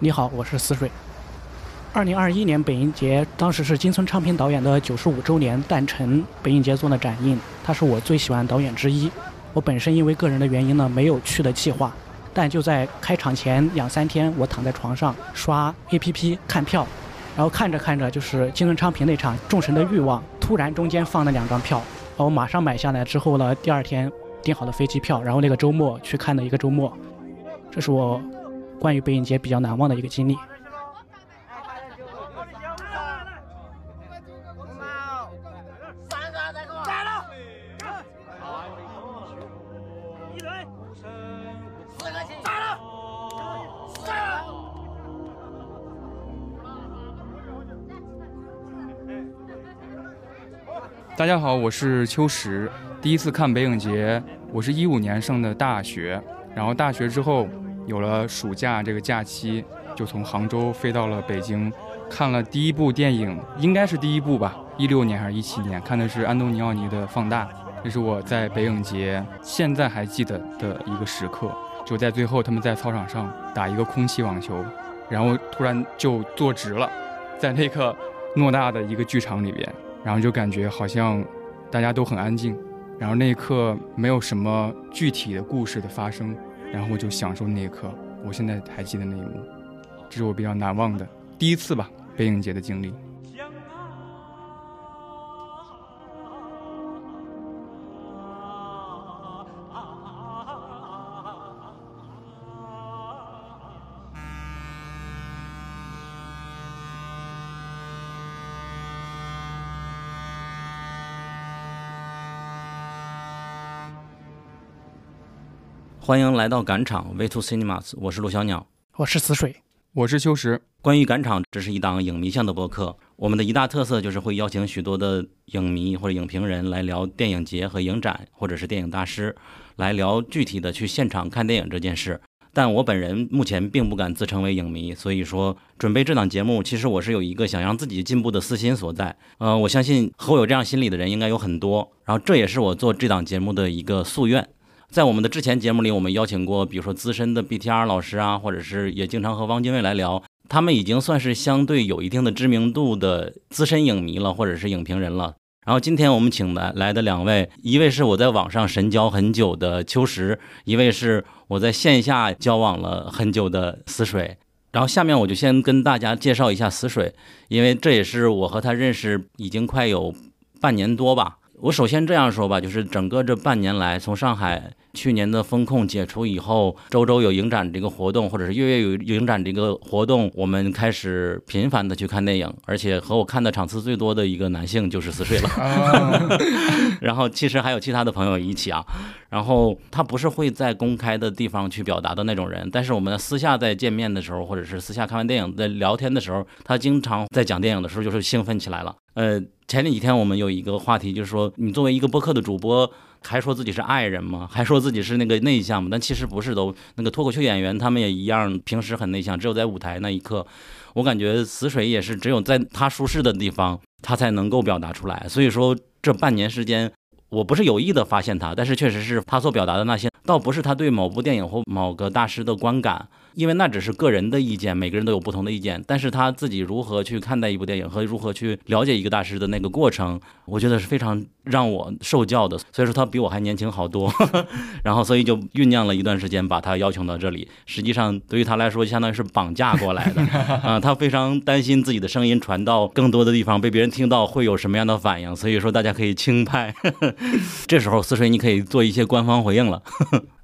你好，我是思水。二零二一年北影节，当时是金村昌平导演的九十五周年诞辰，北影节做的展映，他是我最喜欢导演之一。我本身因为个人的原因呢，没有去的计划，但就在开场前两三天，我躺在床上刷 APP 看票，然后看着看着，就是金村昌平那场《众神的欲望》，突然中间放了两张票，然后我马上买下来之后呢，第二天订好了飞机票，然后那个周末去看的一个周末，这是我。关于北影节比较难忘的一个经历。大家好，我是秋实。第一次看北影节，我是一五年上的大学，然后大学之后。有了暑假这个假期，就从杭州飞到了北京，看了第一部电影，应该是第一部吧，一六年还是一七年，看的是安东尼奥尼的《放大》，这是我在北影节现在还记得的一个时刻。就在最后，他们在操场上打一个空气网球，然后突然就坐直了，在那个偌大的一个剧场里边，然后就感觉好像大家都很安静，然后那一刻没有什么具体的故事的发生。然后我就享受那一刻，我现在还记得那一幕，这是我比较难忘的第一次吧，北影节的经历。欢迎来到赶场 Way to Cinemas，我是陆小鸟，我是死水，我是秋实。关于赶场，这是一档影迷向的播客。我们的一大特色就是会邀请许多的影迷或者影评人来聊电影节和影展，或者是电影大师来聊具体的去现场看电影这件事。但我本人目前并不敢自称为影迷，所以说准备这档节目，其实我是有一个想让自己进步的私心所在。呃，我相信和我有这样心理的人应该有很多，然后这也是我做这档节目的一个夙愿。在我们的之前节目里，我们邀请过，比如说资深的 BTR 老师啊，或者是也经常和汪精卫来聊，他们已经算是相对有一定的知名度的资深影迷了，或者是影评人了。然后今天我们请来来的两位，一位是我在网上神交很久的秋实，一位是我在线下交往了很久的死水。然后下面我就先跟大家介绍一下死水，因为这也是我和他认识已经快有半年多吧。我首先这样说吧，就是整个这半年来，从上海。去年的风控解除以后，周周有影展这个活动，或者是月月有影展这个活动，我们开始频繁的去看电影，而且和我看的场次最多的一个男性就是四岁了。然后其实还有其他的朋友一起啊。然后他不是会在公开的地方去表达的那种人，但是我们私下在见面的时候，或者是私下看完电影在聊天的时候，他经常在讲电影的时候就是兴奋起来了。呃，前几天我们有一个话题，就是说你作为一个播客的主播。还说自己是爱人吗？还说自己是那个内向吗？但其实不是，都那个脱口秀演员他们也一样，平时很内向，只有在舞台那一刻，我感觉死水也是只有在他舒适的地方，他才能够表达出来。所以说这半年时间，我不是有意的发现他，但是确实是他所表达的那些，倒不是他对某部电影或某个大师的观感。因为那只是个人的意见，每个人都有不同的意见。但是他自己如何去看待一部电影和如何去了解一个大师的那个过程，我觉得是非常让我受教的。所以说他比我还年轻好多，然后所以就酝酿了一段时间把他邀请到这里。实际上对于他来说，相当于是绑架过来的啊。他非常担心自己的声音传到更多的地方被别人听到会有什么样的反应，所以说大家可以轻拍。这时候思水你可以做一些官方回应了。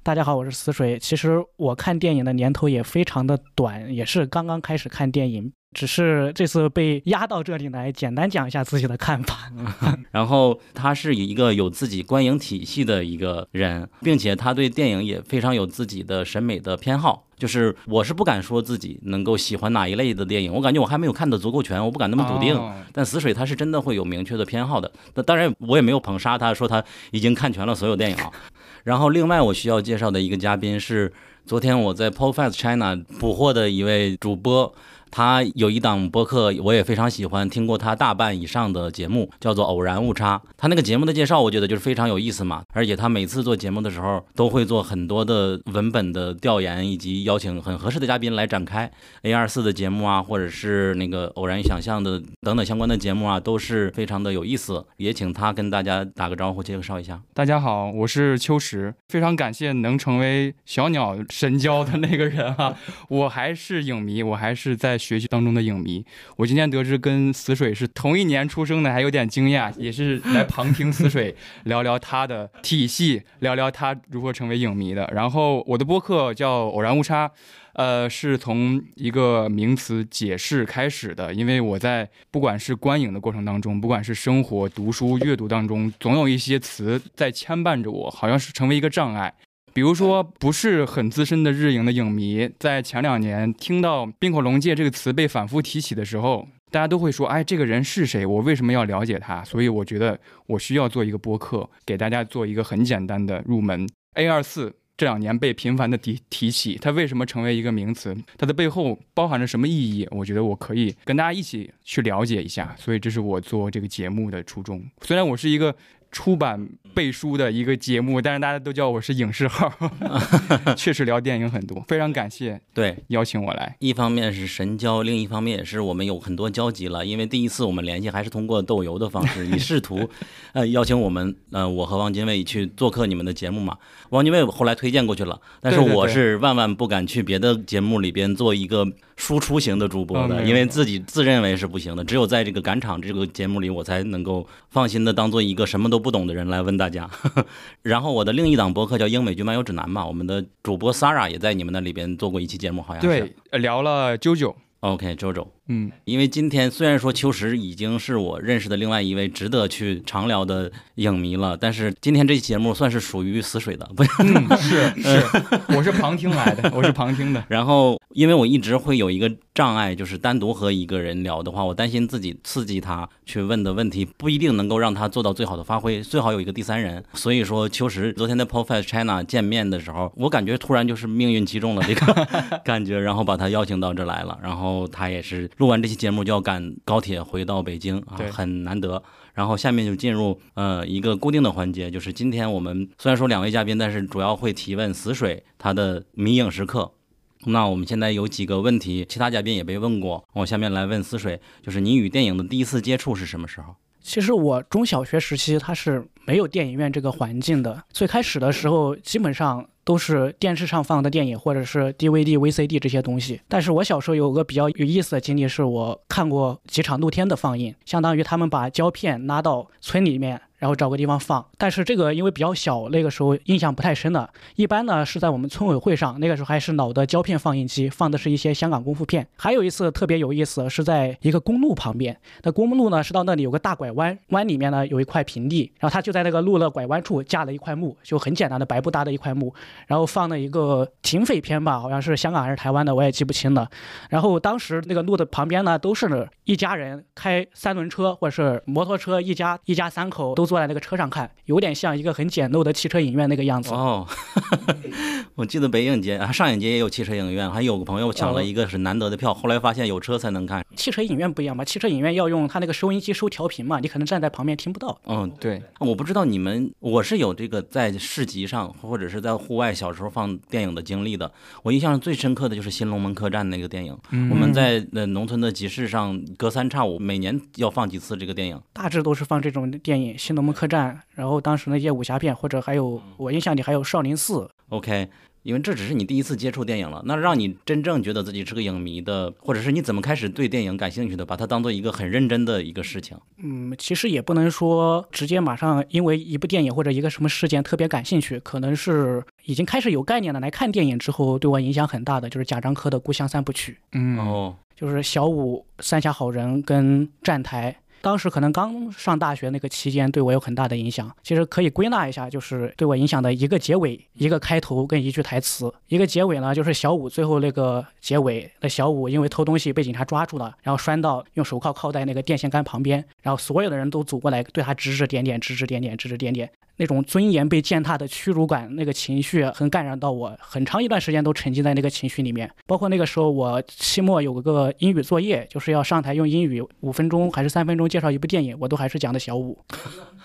大家好，我是死水。其实我看电影的年头也非常的短，也是刚刚开始看电影，只是这次被压到这里来，简单讲一下自己的看法。然后他是一个有自己观影体系的一个人，并且他对电影也非常有自己的审美的偏好。就是我是不敢说自己能够喜欢哪一类的电影，我感觉我还没有看的足够全，我不敢那么笃定。但死水他是真的会有明确的偏好的。那当然我也没有捧杀他，说他已经看全了所有电影。然后，另外我需要介绍的一个嘉宾是昨天我在 p o f a s t China 捕获的一位主播，他有一档播客，我也非常喜欢，听过他大半以上的节目，叫做《偶然误差》。他那个节目的介绍，我觉得就是非常有意思嘛。而且他每次做节目的时候，都会做很多的文本的调研，以及邀请很合适的嘉宾来展开。A 二四的节目啊，或者是那个偶然想象的等等相关的节目啊，都是非常的有意思。也请他跟大家打个招呼，介绍一下。大家好，我是秋实，非常感谢能成为小鸟神交的那个人啊！我还是影迷，我还是在。学习当中的影迷，我今天得知跟死水是同一年出生的，还有点惊讶，也是来旁听死水聊聊他的体系，聊聊他如何成为影迷的。然后我的播客叫偶然误差，呃，是从一个名词解释开始的，因为我在不管是观影的过程当中，不管是生活、读书、阅读当中，总有一些词在牵绊着我，好像是成为一个障碍。比如说，不是很资深的日影的影迷，在前两年听到“冰口龙介”这个词被反复提起的时候，大家都会说：“哎，这个人是谁？我为什么要了解他？”所以我觉得我需要做一个播客，给大家做一个很简单的入门。A 二四这两年被频繁的提提起，它为什么成为一个名词？它的背后包含着什么意义？我觉得我可以跟大家一起去了解一下。所以这是我做这个节目的初衷。虽然我是一个。出版背书的一个节目，但是大家都叫我是影视号，确实聊电影很多，非常感谢对邀请我来。一方面是神交，另一方面也是我们有很多交集了，因为第一次我们联系还是通过豆油的方式，你试图呃邀请我们呃我和汪精卫去做客你们的节目嘛？汪精卫后来推荐过去了，但是我是万万不敢去别的节目里边做一个。输出型的主播的，因为自己自认为是不行的，只有在这个赶场这个节目里，我才能够放心的当做一个什么都不懂的人来问大家。然后我的另一档博客叫《英美剧漫游指南》嘛，我们的主播 Sara 也在你们那里边做过一期节目，好像是对，聊了啾啾。OK，周周，嗯，因为今天虽然说秋实已经是我认识的另外一位值得去长聊的影迷了，但是今天这期节目算是属于死水的，不是嗯是 是，我是旁听来的，我是旁听的。然后，因为我一直会有一个障碍，就是单独和一个人聊的话，我担心自己刺激他去问的问题不一定能够让他做到最好的发挥，最好有一个第三人。所以说，秋实昨天在 p o f e s China 见面的时候，我感觉突然就是命运击中了这个 感觉，然后把他邀请到这来了，然。后他也是录完这期节目就要赶高铁回到北京啊，很难得。然后下面就进入呃一个固定的环节，就是今天我们虽然说两位嘉宾，但是主要会提问死水他的迷影时刻。那我们现在有几个问题，其他嘉宾也被问过，我下面来问死水，就是你与电影的第一次接触是什么时候？其实我中小学时期他是没有电影院这个环境的，最开始的时候基本上。都是电视上放的电影，或者是 DVD、VCD 这些东西。但是我小时候有个比较有意思的经历，是我看过几场露天的放映，相当于他们把胶片拉到村里面。然后找个地方放，但是这个因为比较小，那个时候印象不太深了。一般呢是在我们村委会上，那个时候还是老的胶片放映机，放的是一些香港功夫片。还有一次特别有意思，是在一个公路旁边。那公路呢是到那里有个大拐弯，弯里面呢有一块平地，然后他就在那个路的拐弯处架了一块幕，就很简单的白布搭的一块幕，然后放了一个警匪片吧，好像是香港还是台湾的，我也记不清了。然后当时那个路的旁边呢都是一家人开三轮车或者是摩托车，一家一家三口都。坐在那个车上看，有点像一个很简陋的汽车影院那个样子。哦，我记得北影节啊，上影节也有汽车影院，还有个朋友抢了一个是难得的票，后来发现有车才能看。汽车影院不一样吧？汽车影院要用它那个收音机收调频嘛，你可能站在旁边听不到。嗯，对，我不知道你们，我是有这个在市集上或者是在户外小时候放电影的经历的。我印象最深刻的就是《新龙门客栈》那个电影，我们在呃农村的集市上隔三差五每年要放几次这个电影，大致都是放这种电影。新龙门客栈，然后当时那些武侠片，或者还有我印象里还有少林寺。OK，因为这只是你第一次接触电影了，那让你真正觉得自己是个影迷的，或者是你怎么开始对电影感兴趣的，把它当做一个很认真的一个事情。嗯，其实也不能说直接马上因为一部电影或者一个什么事件特别感兴趣，可能是已经开始有概念了来看电影之后，对我影响很大的就是贾樟柯的《故乡三部曲》。嗯哦，就是小五、三峡好人跟站台。当时可能刚上大学那个期间，对我有很大的影响。其实可以归纳一下，就是对我影响的一个结尾、一个开头跟一句台词。一个结尾呢，就是小五最后那个结尾，那小五因为偷东西被警察抓住了，然后拴到用手铐铐在那个电线杆旁边，然后所有的人都走过来对他指指点点、指指点点、指指点点。那种尊严被践踏的屈辱感，那个情绪很感染到我，很长一段时间都沉浸在那个情绪里面。包括那个时候，我期末有个英语作业，就是要上台用英语五分钟还是三分钟介绍一部电影，我都还是讲的小五，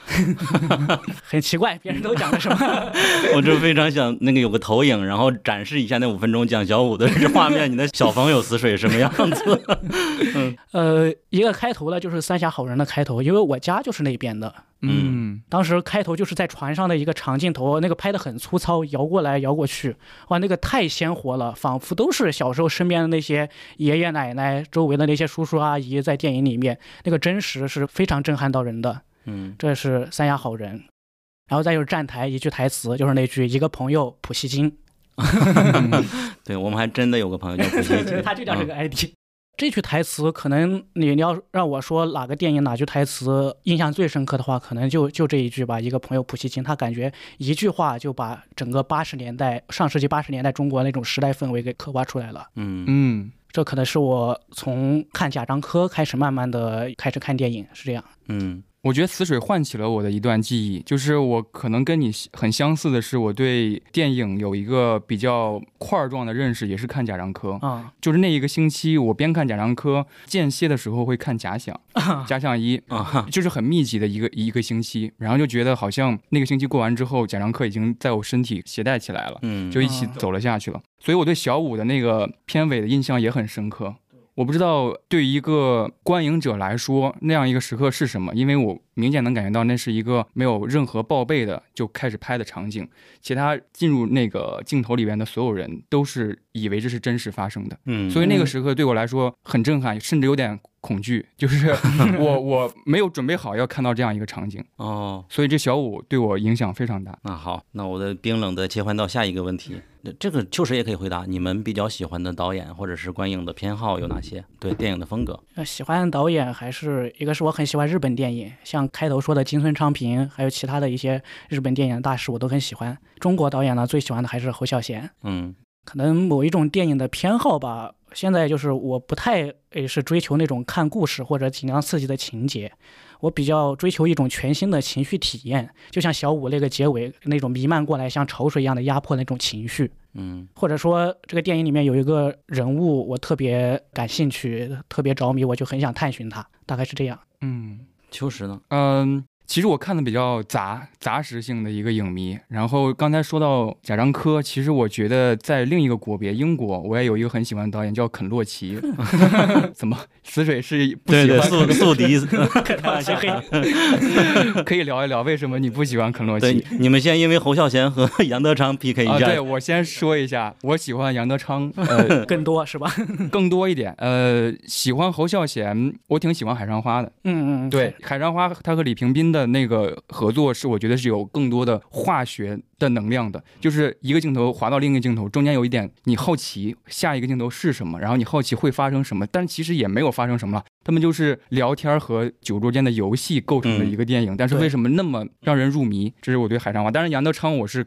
很奇怪，别人都讲的什么？我就非常想那个有个投影，然后展示一下那五分钟讲小五的画面，你的小朋友死水什么样子？呃，一个开头呢，就是《三峡好人》的开头，因为我家就是那边的。嗯，当时开头就是在船上的一个长镜头，那个拍的很粗糙，摇过来摇过去，哇，那个太鲜活了，仿佛都是小时候身边的那些爷爷奶奶、周围的那些叔叔阿姨在电影里面，那个真实是非常震撼到人的。嗯，这是三亚好人，然后再就是站台一句台词，就是那句“一个朋友普希金”，对我们还真的有个朋友叫普希金，他就叫这个 ID。这句台词，可能你你要让我说哪个电影哪句台词印象最深刻的话，可能就就这一句吧。一个朋友普希金，他感觉一句话就把整个八十年代上世纪八十年代中国那种时代氛围给刻画出来了。嗯嗯，这可能是我从看贾樟柯开始，慢慢的开始看电影，是这样。嗯。我觉得死水唤起了我的一段记忆，就是我可能跟你很相似的是，我对电影有一个比较块状的认识，也是看贾樟柯啊。就是那一个星期，我边看贾樟柯，间歇的时候会看假想，假想一啊，就是很密集的一个一个星期，然后就觉得好像那个星期过完之后，贾樟柯已经在我身体携带起来了，嗯，就一起走了下去了。所以我对小五的那个片尾的印象也很深刻。我不知道对于一个观影者来说，那样一个时刻是什么，因为我明显能感觉到那是一个没有任何报备的就开始拍的场景，其他进入那个镜头里边的所有人都是以为这是真实发生的，嗯，所以那个时刻对我来说很震撼，甚至有点恐惧，就是 我我没有准备好要看到这样一个场景哦，所以这小五对我影响非常大。那好，那我的冰冷的切换到下一个问题，这个秋实也可以回答，你们比较喜欢的导演或者是观影的偏好有哪些？对电影的风格，喜欢导演还是一个是我很喜欢日本电影，像开头说的金村昌平，还有其他的一些日本电影大师，我都很喜欢。中国导演呢，最喜欢的还是侯孝贤。嗯，可能某一种电影的偏好吧。现在就是我不太诶是追求那种看故事或者紧张刺激的情节，我比较追求一种全新的情绪体验，就像小五那个结尾那种弥漫过来像潮水一样的压迫那种情绪。嗯，或者说这个电影里面有一个人物我特别感兴趣，特别着迷，我就很想探寻他，大概是这样。嗯，秋实呢？嗯。其实我看的比较杂杂食性的一个影迷，然后刚才说到贾樟柯，其实我觉得在另一个国别英国，我也有一个很喜欢的导演叫肯洛奇。怎么死水是 不喜欢宿宿敌？可以聊一聊为什么你不喜欢肯洛奇？你们先因为侯孝贤和杨德昌 PK 一下。对，我先说一下，我喜欢杨德昌，呃，更多是吧？更多一点。呃，喜欢侯孝贤，我挺喜欢海上花的。嗯嗯，对，海上花他和李平斌的。的那个合作是，我觉得是有更多的化学的能量的，就是一个镜头滑到另一个镜头，中间有一点你好奇下一个镜头是什么，然后你好奇会发生什么，但其实也没有发生什么了。他们就是聊天和酒桌间的游戏构成的一个电影，但是为什么那么让人入迷？这是我对海上花。当然杨德昌我是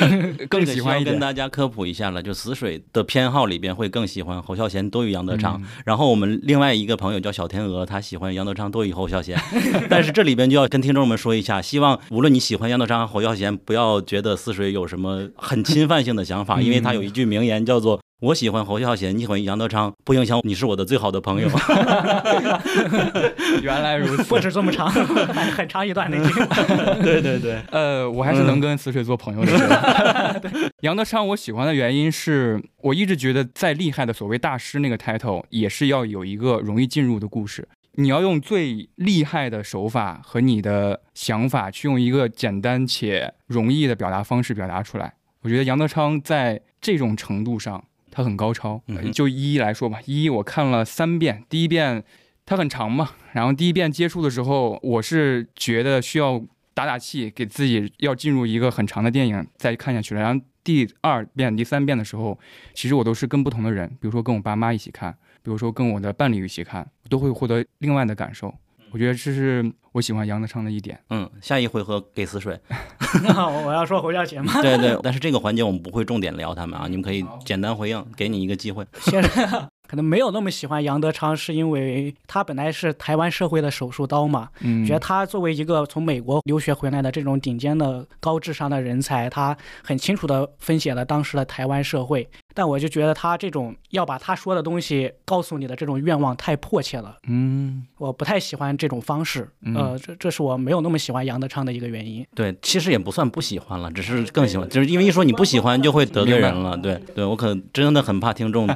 更喜欢一点。跟大家科普一下了，就死水的偏好里边会更喜欢侯孝贤多于杨德昌。然后我们另外一个朋友叫小天鹅，他喜欢杨德昌多于侯孝贤。但是这里边就要跟听众们说一下，希望无论你喜欢杨德昌、侯孝贤，不要觉得死水有什么很侵犯性的想法，因为他有一句名言叫做。我喜欢侯孝贤，你喜欢杨德昌，不影响你是我的最好的朋友。原来如此，不止这么长，很长一段那句。对对对，呃，我还是能跟死水做朋友的。杨德昌我喜欢的原因是我一直觉得再厉害的所谓大师那个 title 也是要有一个容易进入的故事，你要用最厉害的手法和你的想法去用一个简单且容易的表达方式表达出来。我觉得杨德昌在这种程度上。它很高超，就一一来说吧。一我看了三遍，第一遍它很长嘛，然后第一遍接触的时候，我是觉得需要打打气，给自己要进入一个很长的电影再看下去了。然后第二遍、第三遍的时候，其实我都是跟不同的人，比如说跟我爸妈一起看，比如说跟我的伴侣一起看，都会获得另外的感受。我觉得这是我喜欢杨德昌的一点。嗯，下一回合给死水。那我要说侯孝贤吗？对对，但是这个环节我们不会重点聊他们啊，你们可以简单回应，给你一个机会。先 可能没有那么喜欢杨德昌，是因为他本来是台湾社会的手术刀嘛。嗯，觉得他作为一个从美国留学回来的这种顶尖的高智商的人才，他很清楚的分析了当时的台湾社会。但我就觉得他这种要把他说的东西告诉你的这种愿望太迫切了，嗯我不太喜欢这种方式。嗯呃，这这是我没有那么喜欢杨德昌的一个原因。对，其实也不算不喜欢了，只是更喜欢，就是因为一说你不喜欢就会得罪人了。对，对我可真的很怕听众。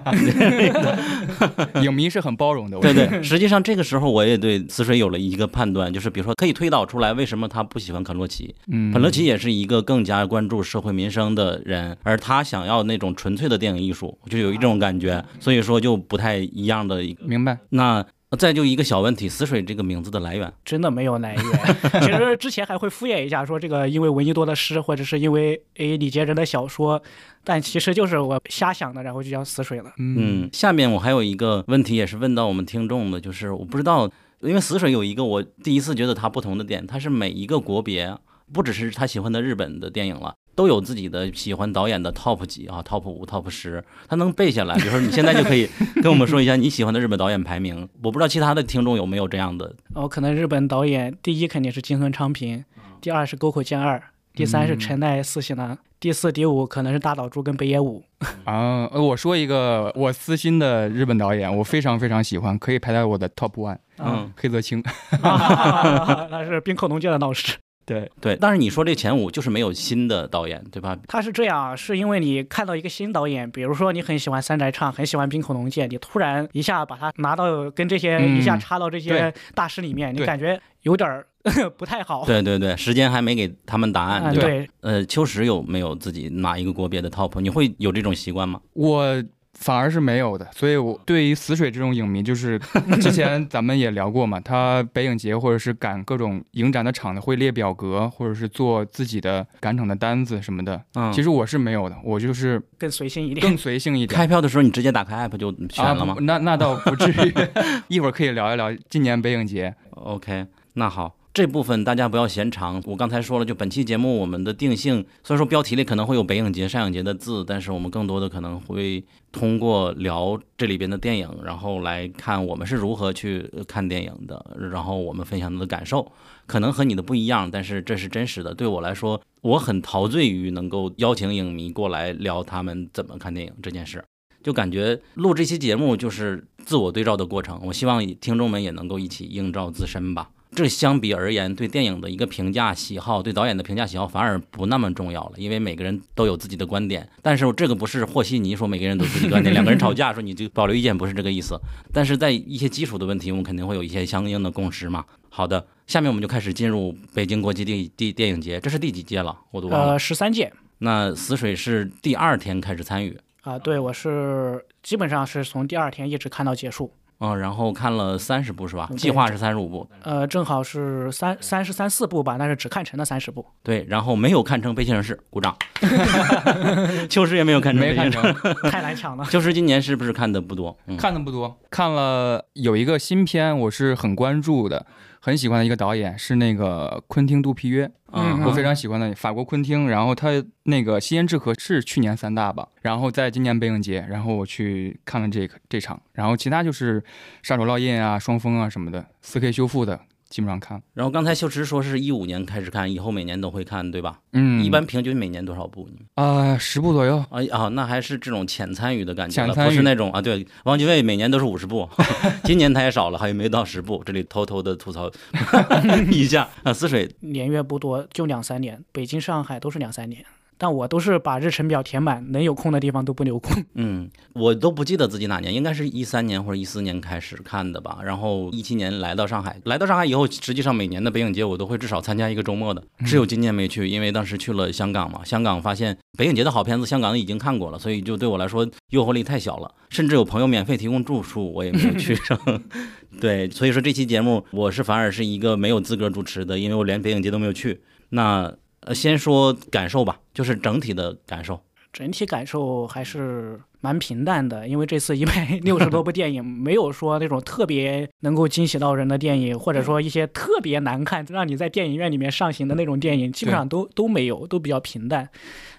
影迷是很包容的，对对，实际上这个时候我也对死水有了一个判断，就是比如说可以推导出来为什么他不喜欢肯洛奇。嗯，肯洛奇也是一个更加关注社会民生的人，而他想要那种纯粹的电影艺术，就有一种感觉，所以说就不太一样的一个。明白。那再就一个小问题，死水这个名字的来源，真的没有来源。其实之前还会敷衍一下，说这个因为闻一多的诗，或者是因为诶李杰仁的小说，但其实就是我瞎想的，然后就叫死水了。嗯嗯，下面我还有一个问题也是问到我们听众的，就是我不知道，因为死水有一个我第一次觉得它不同的点，它是每一个国别，不只是他喜欢的日本的电影了。都有自己的喜欢导演的 top 几啊，top 五、top 十，他能背下来。比如说，你现在就可以跟我们说一下你喜欢的日本导演排名。我不知道其他的听众有没有这样的。哦，可能日本导演第一肯定是金村昌平，第二是沟口健二，第三是陈奈四喜男，第四、第五可能是大岛渚跟北野武。啊，呃我说一个我私心的日本导演，我非常非常喜欢，可以排在我的 top one，嗯，黑泽清。那是冰口龙介的老师。对，对。但是你说这前五就是没有新的导演，对吧？他是这样，是因为你看到一个新导演，比如说你很喜欢三宅唱，很喜欢冰口龙介，你突然一下把他拿到跟这些、嗯一下插到这些大师里面，你感觉有点儿 不太好。对对对，时间还没给他们答案，啊，对吧？对，呃，秋实有没有自己拿一个国别的 top？你会有这种习惯吗？我反而是没有的，所以我对于死水这种影迷，就是 之前咱们也聊过嘛，他北影节或者是赶各种影展的场子会列表格，或者是做自己的赶场的单子什么的。嗯，其实我是没有的，我就是更随性一点。更随性一点。开票的时候你直接打开 app 就选了吗啊？那那倒不至于，一会儿可以聊一聊今年北影节。OK，那好，这部分大家不要嫌长。我刚才说了，就本期节目我们的定性，虽然说标题里可能会有北影节、上影节的字，但是我们更多的可能会通过聊这里边的电影，然后来看我们是如何去看电影的，然后我们分享的感受，可能和你的不一样，但是这是真实的。对我来说，我很陶醉于能够邀请影迷过来聊他们怎么看电影这件事。就感觉录这期节目就是自我对照的过程，我希望听众们也能够一起映照自身吧。这相比而言，对电影的一个评价喜好，对导演的评价喜好反而不那么重要了，因为每个人都有自己的观点。但是这个不是和稀泥说每个人都有自己的观点，两个人吵架说你就保留意见，不是这个意思。但是在一些基础的问题，我们肯定会有一些相应的共识嘛。好的，下面我们就开始进入北京国际电电电影节，这是第几届了？我都忘了。呃，十三届那死水是第二天开始参与，啊，对我是基本上是从第二天一直看到结束。嗯，然后看了三十部是吧？计划是三十五部，呃，正好是三三十三四部吧，但是只看成了三十部。对，然后没有看成《悲情城市》，鼓掌。秋实也没有看成《没看。成，太难抢了。秋实今年是不是看的不多？嗯，看的不多，看了有一个新片，我是很关注的，很喜欢的一个导演是那个昆汀·杜皮约，嗯我非常喜欢的法国昆汀。然后他那个《吸烟之河》是去年三大吧，然后在今年北影节，然后我去看了这个这场，然后其他就是《杀手烙印》啊、《双峰》啊什么的，4K 修复的基本上看。然后刚才秀池说是一五年开始看，以后每年都会看，对吧？嗯，一般平均每年多少部？你啊十部左右。啊啊，那还是这种浅参与的感觉了，浅参与不是那种啊。对，王家卫每年都是五十部，今年他也少了，还有没到十部。这里偷偷的吐槽 一下啊，死水年月不多，就两三年，北京、上海都是两三年。但我都是把日程表填满，能有空的地方都不留空。嗯，我都不记得自己哪年，应该是一三年或者一四年开始看的吧。然后一七年来到上海，来到上海以后，实际上每年的北影节我都会至少参加一个周末的，只有今年没去，因为当时去了香港嘛。香港发现北影节的好片子，香港已经看过了，所以就对我来说诱惑力太小了。甚至有朋友免费提供住宿，我也没有去上。对，所以说这期节目我是反而是一个没有资格主持的，因为我连北影节都没有去。那呃，先说感受吧，就是整体的感受。整体感受还是蛮平淡的，因为这次一百 六十多部电影，没有说那种特别能够惊喜到人的电影，或者说一些特别难看让你在电影院里面上行的那种电影，基本上都都没有，都比较平淡。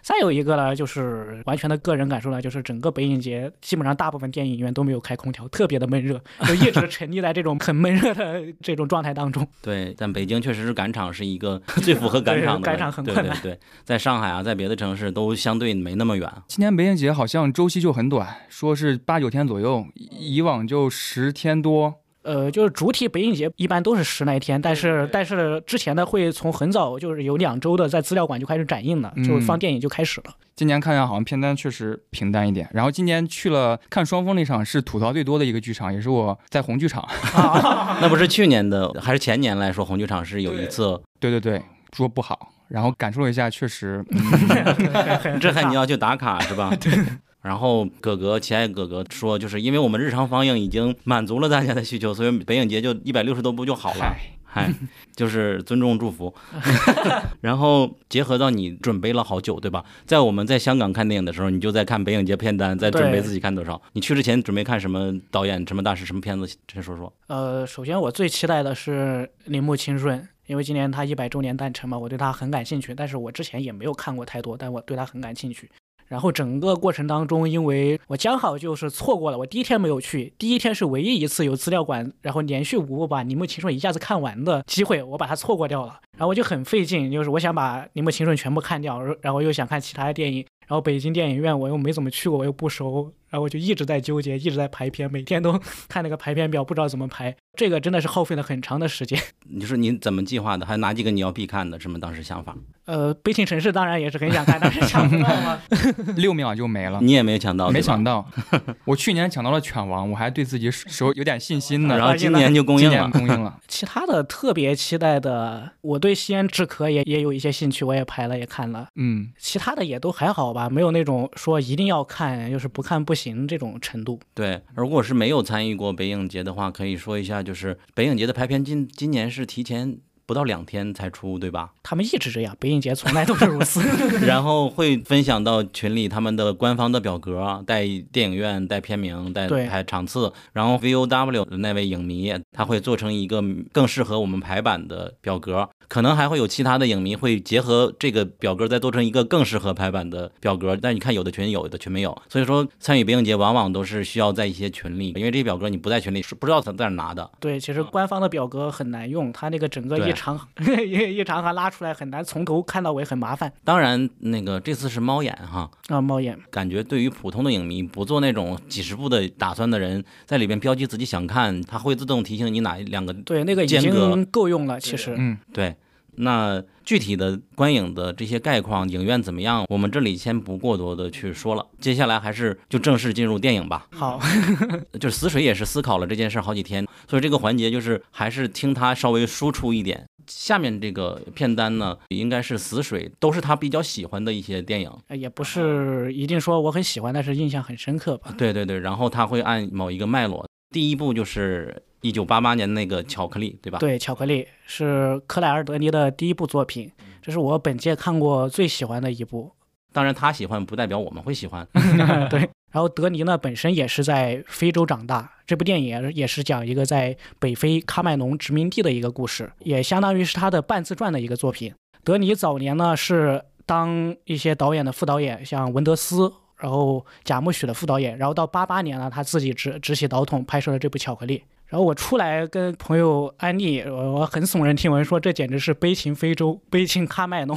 再有一个呢，就是完全的个人感受呢，就是整个北影节基本上大部分电影院都没有开空调，特别的闷热，就一直沉溺在这种很闷热的这种状态当中。对，但北京确实是赶场是一个最符合赶场的，赶场很困难。对对对，在上海啊，在别的城市都相对没那么远。今年北影节好像周期就很短，说是八九天左右，以往就十天多。呃，就是主体北影节一般都是十来天，但是但是之前呢会从很早就是有两周的在资料馆就开始展映了，就是放电影就开始了。今年看下好像片单确实平淡一点，然后今年去了看双峰那场是吐槽最多的一个剧场，也是我在红剧场。那不是去年的还是前年来说红剧场是有一次？对对对，说不好，然后感受了一下，确实。这还你要去打卡是吧？对。然后哥哥，亲爱哥哥说，就是因为我们日常放映已经满足了大家的需求，所以北影节就一百六十多部就好了。嗨，就是尊重祝福。然后结合到你准备了好久，对吧？在我们在香港看电影的时候，你就在看北影节片单，在准备自己看多少。你去之前准备看什么导演、什么大师、什么片子？先说说。呃，首先我最期待的是铃木清顺，因为今年他一百周年诞辰嘛，我对他很感兴趣。但是我之前也没有看过太多，但我对他很感兴趣。然后整个过程当中，因为我刚好就是错过了，我第一天没有去，第一天是唯一一次有资料馆，然后连续五部把《铃木青顺》一下子看完的机会，我把它错过掉了。然后我就很费劲，就是我想把《铃木青顺》全部看掉，然后又想看其他的电影，然后北京电影院我又没怎么去过，我又不熟。然后我就一直在纠结，一直在排片，每天都 看那个排片表，不知道怎么排。这个真的是耗费了很长的时间。你说你怎么计划的？还有哪几个你要必看的？什么当时想法？呃，悲情城市当然也是很想看，但是抢不到吗？六秒就没了。你也没抢到？没抢到。我去年抢到了犬王，我还对自己手有点信心呢。然后今年就供应了，供应了。其他的特别期待的，我对西安智可也也有一些兴趣，我也排了，也看了。嗯，其他的也都还好吧，没有那种说一定要看，就是不看不行这种程。度对，如果是没有参与过北影节的话，可以说一下，就是北影节的排片今今年是提前不到两天才出，对吧？他们一直这样，北影节从来都是如此。然后会分享到群里他们的官方的表格，带电影院、带片名、带排场次。然后 VOW 的那位影迷他会做成一个更适合我们排版的表格。可能还会有其他的影迷会结合这个表格再做成一个更适合排版的表格，但你看有的群有的群没有，所以说参与北影节往往都是需要在一些群里，因为这些表格你不在群里是不知道在哪拿的。对，其实官方的表格很难用，它那个整个一长 一一长行拉出来很难从头看到尾，很麻烦。当然，那个这次是猫眼哈啊，猫眼，感觉对于普通的影迷不做那种几十部的打算的人，在里边标记自己想看，它会自动提醒你哪两个对那个已经够用了，其实嗯对。那具体的观影的这些概况，影院怎么样？我们这里先不过多的去说了。接下来还是就正式进入电影吧。好，就是死水也是思考了这件事好几天，所以这个环节就是还是听他稍微输出一点。下面这个片单呢，应该是死水都是他比较喜欢的一些电影，也不是一定说我很喜欢，但是印象很深刻吧。对对对，然后他会按某一个脉络，第一部就是。一九八八年那个巧克力，对吧？对，巧克力是克莱尔·德尼的第一部作品，这是我本届看过最喜欢的一部。当然，他喜欢不代表我们会喜欢。对，然后德尼呢本身也是在非洲长大，这部电影也是讲一个在北非喀麦隆殖民地的一个故事，也相当于是他的半自传的一个作品。德尼早年呢是当一些导演的副导演，像文德斯，然后贾木许的副导演，然后到八八年呢他自己执执起导筒拍摄了这部巧克力。然后我出来跟朋友安利，我我很耸人听闻，说这简直是悲情非洲，悲情喀麦隆。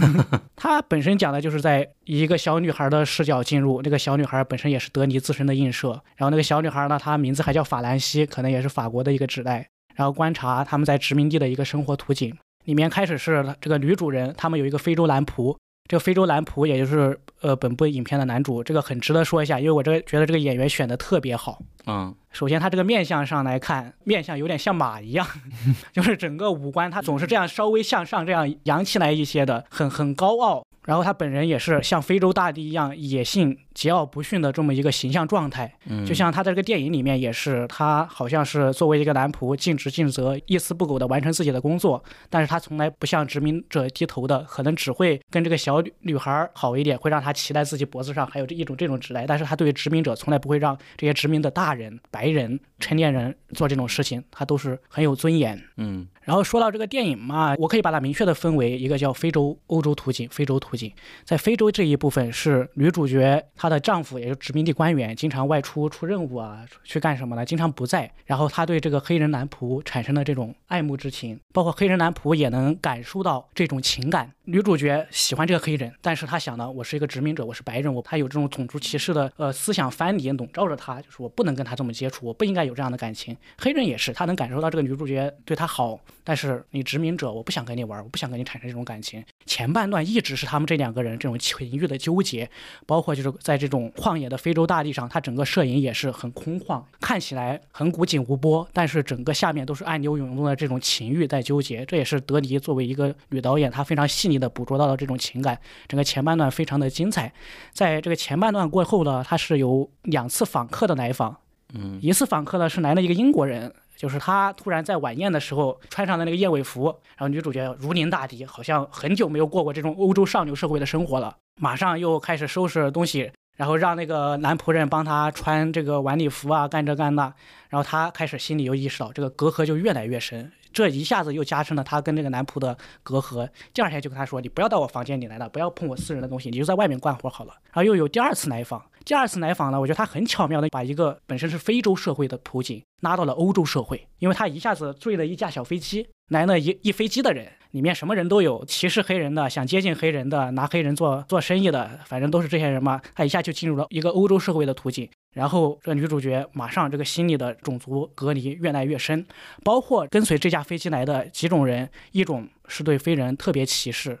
他本身讲的就是在一个小女孩的视角进入，那个小女孩本身也是德尼自身的映射。然后那个小女孩呢，她名字还叫法兰西，可能也是法国的一个指代。然后观察他们在殖民地的一个生活图景。里面开始是这个女主人，他们有一个非洲蓝仆。这个非洲男仆，也就是呃本部影片的男主，这个很值得说一下，因为我这个觉得这个演员选的特别好。嗯，首先他这个面相上来看，面相有点像马一样，就是整个五官他总是这样稍微向上，这样扬起来一些的，很很高傲。然后他本人也是像非洲大地一样野性桀骜不驯的这么一个形象状态。嗯，就像他在这个电影里面也是，他好像是作为一个男仆，尽职尽责，一丝不苟地完成自己的工作，但是他从来不向殖民者低头的，可能只会跟这个小女孩好一点，会让她骑在自己脖子上，还有这一种这种直来，但是他对于殖民者从来不会让这些殖民的大人、白人、成年人做这种事情，他都是很有尊严。嗯然后说到这个电影嘛，我可以把它明确的分为一个叫非洲、欧洲图景、非洲图景。在非洲这一部分是女主角她她的丈夫，也就是殖民地官员，经常外出出任务啊，去干什么呢？经常不在。然后她对这个黑人男仆产生了这种爱慕之情，包括黑人男仆也能感受到这种情感。女主角喜欢这个黑人，但是她想呢，我是一个殖民者，我是白人，我她有这种种族歧视的呃思想藩篱笼罩着她，就是我不能跟他这么接触，我不应该有这样的感情。黑人也是，他能感受到这个女主角对他好，但是你殖民者，我不想跟你玩，我不想跟你产生这种感情。前半段一直是他们这两个人这种情欲的纠结，包括就是在这种旷野的非洲大地上，他整个摄影也是很空旷，看起来很古井无波，但是整个下面都是暗流涌动的这种情欲在纠结。这也是德尼作为一个女导演，她非常细腻的捕捉到了这种情感。整个前半段非常的精彩，在这个前半段过后呢，他是有两次访客的来访，嗯一次访客呢是来了一个英国人，就是他突然在晚宴的时候穿上了那个燕尾服，然后女主角如临大敌，好像很久没有过过这种欧洲上流社会的生活了，马上又开始收拾东西，然后让那个男仆人帮他穿这个晚礼服啊，干这干那，然后他开始心里又意识到这个隔阂就越来越深，这一下子又加深了他跟这个男仆的隔阂。第二天就跟他说：“你不要到我房间里来了，不要碰我私人的东西，你就在外面干活好了。”然后又有第二次来访，第二次来访呢，我觉得他很巧妙的把一个本身是非洲社会的普警拉到了欧洲社会，因为他一下子坠了一架小飞机，来了一一飞机的人，里面什么人都有，歧视黑人的，想接近黑人的，拿黑人做做生意的，反正都是这些人嘛。他一下就进入了一个欧洲社会的途径。然后这个女主角马上这个心里的种族隔离越来越深，包括跟随这架飞机来的几种人，一种是对非人特别歧视，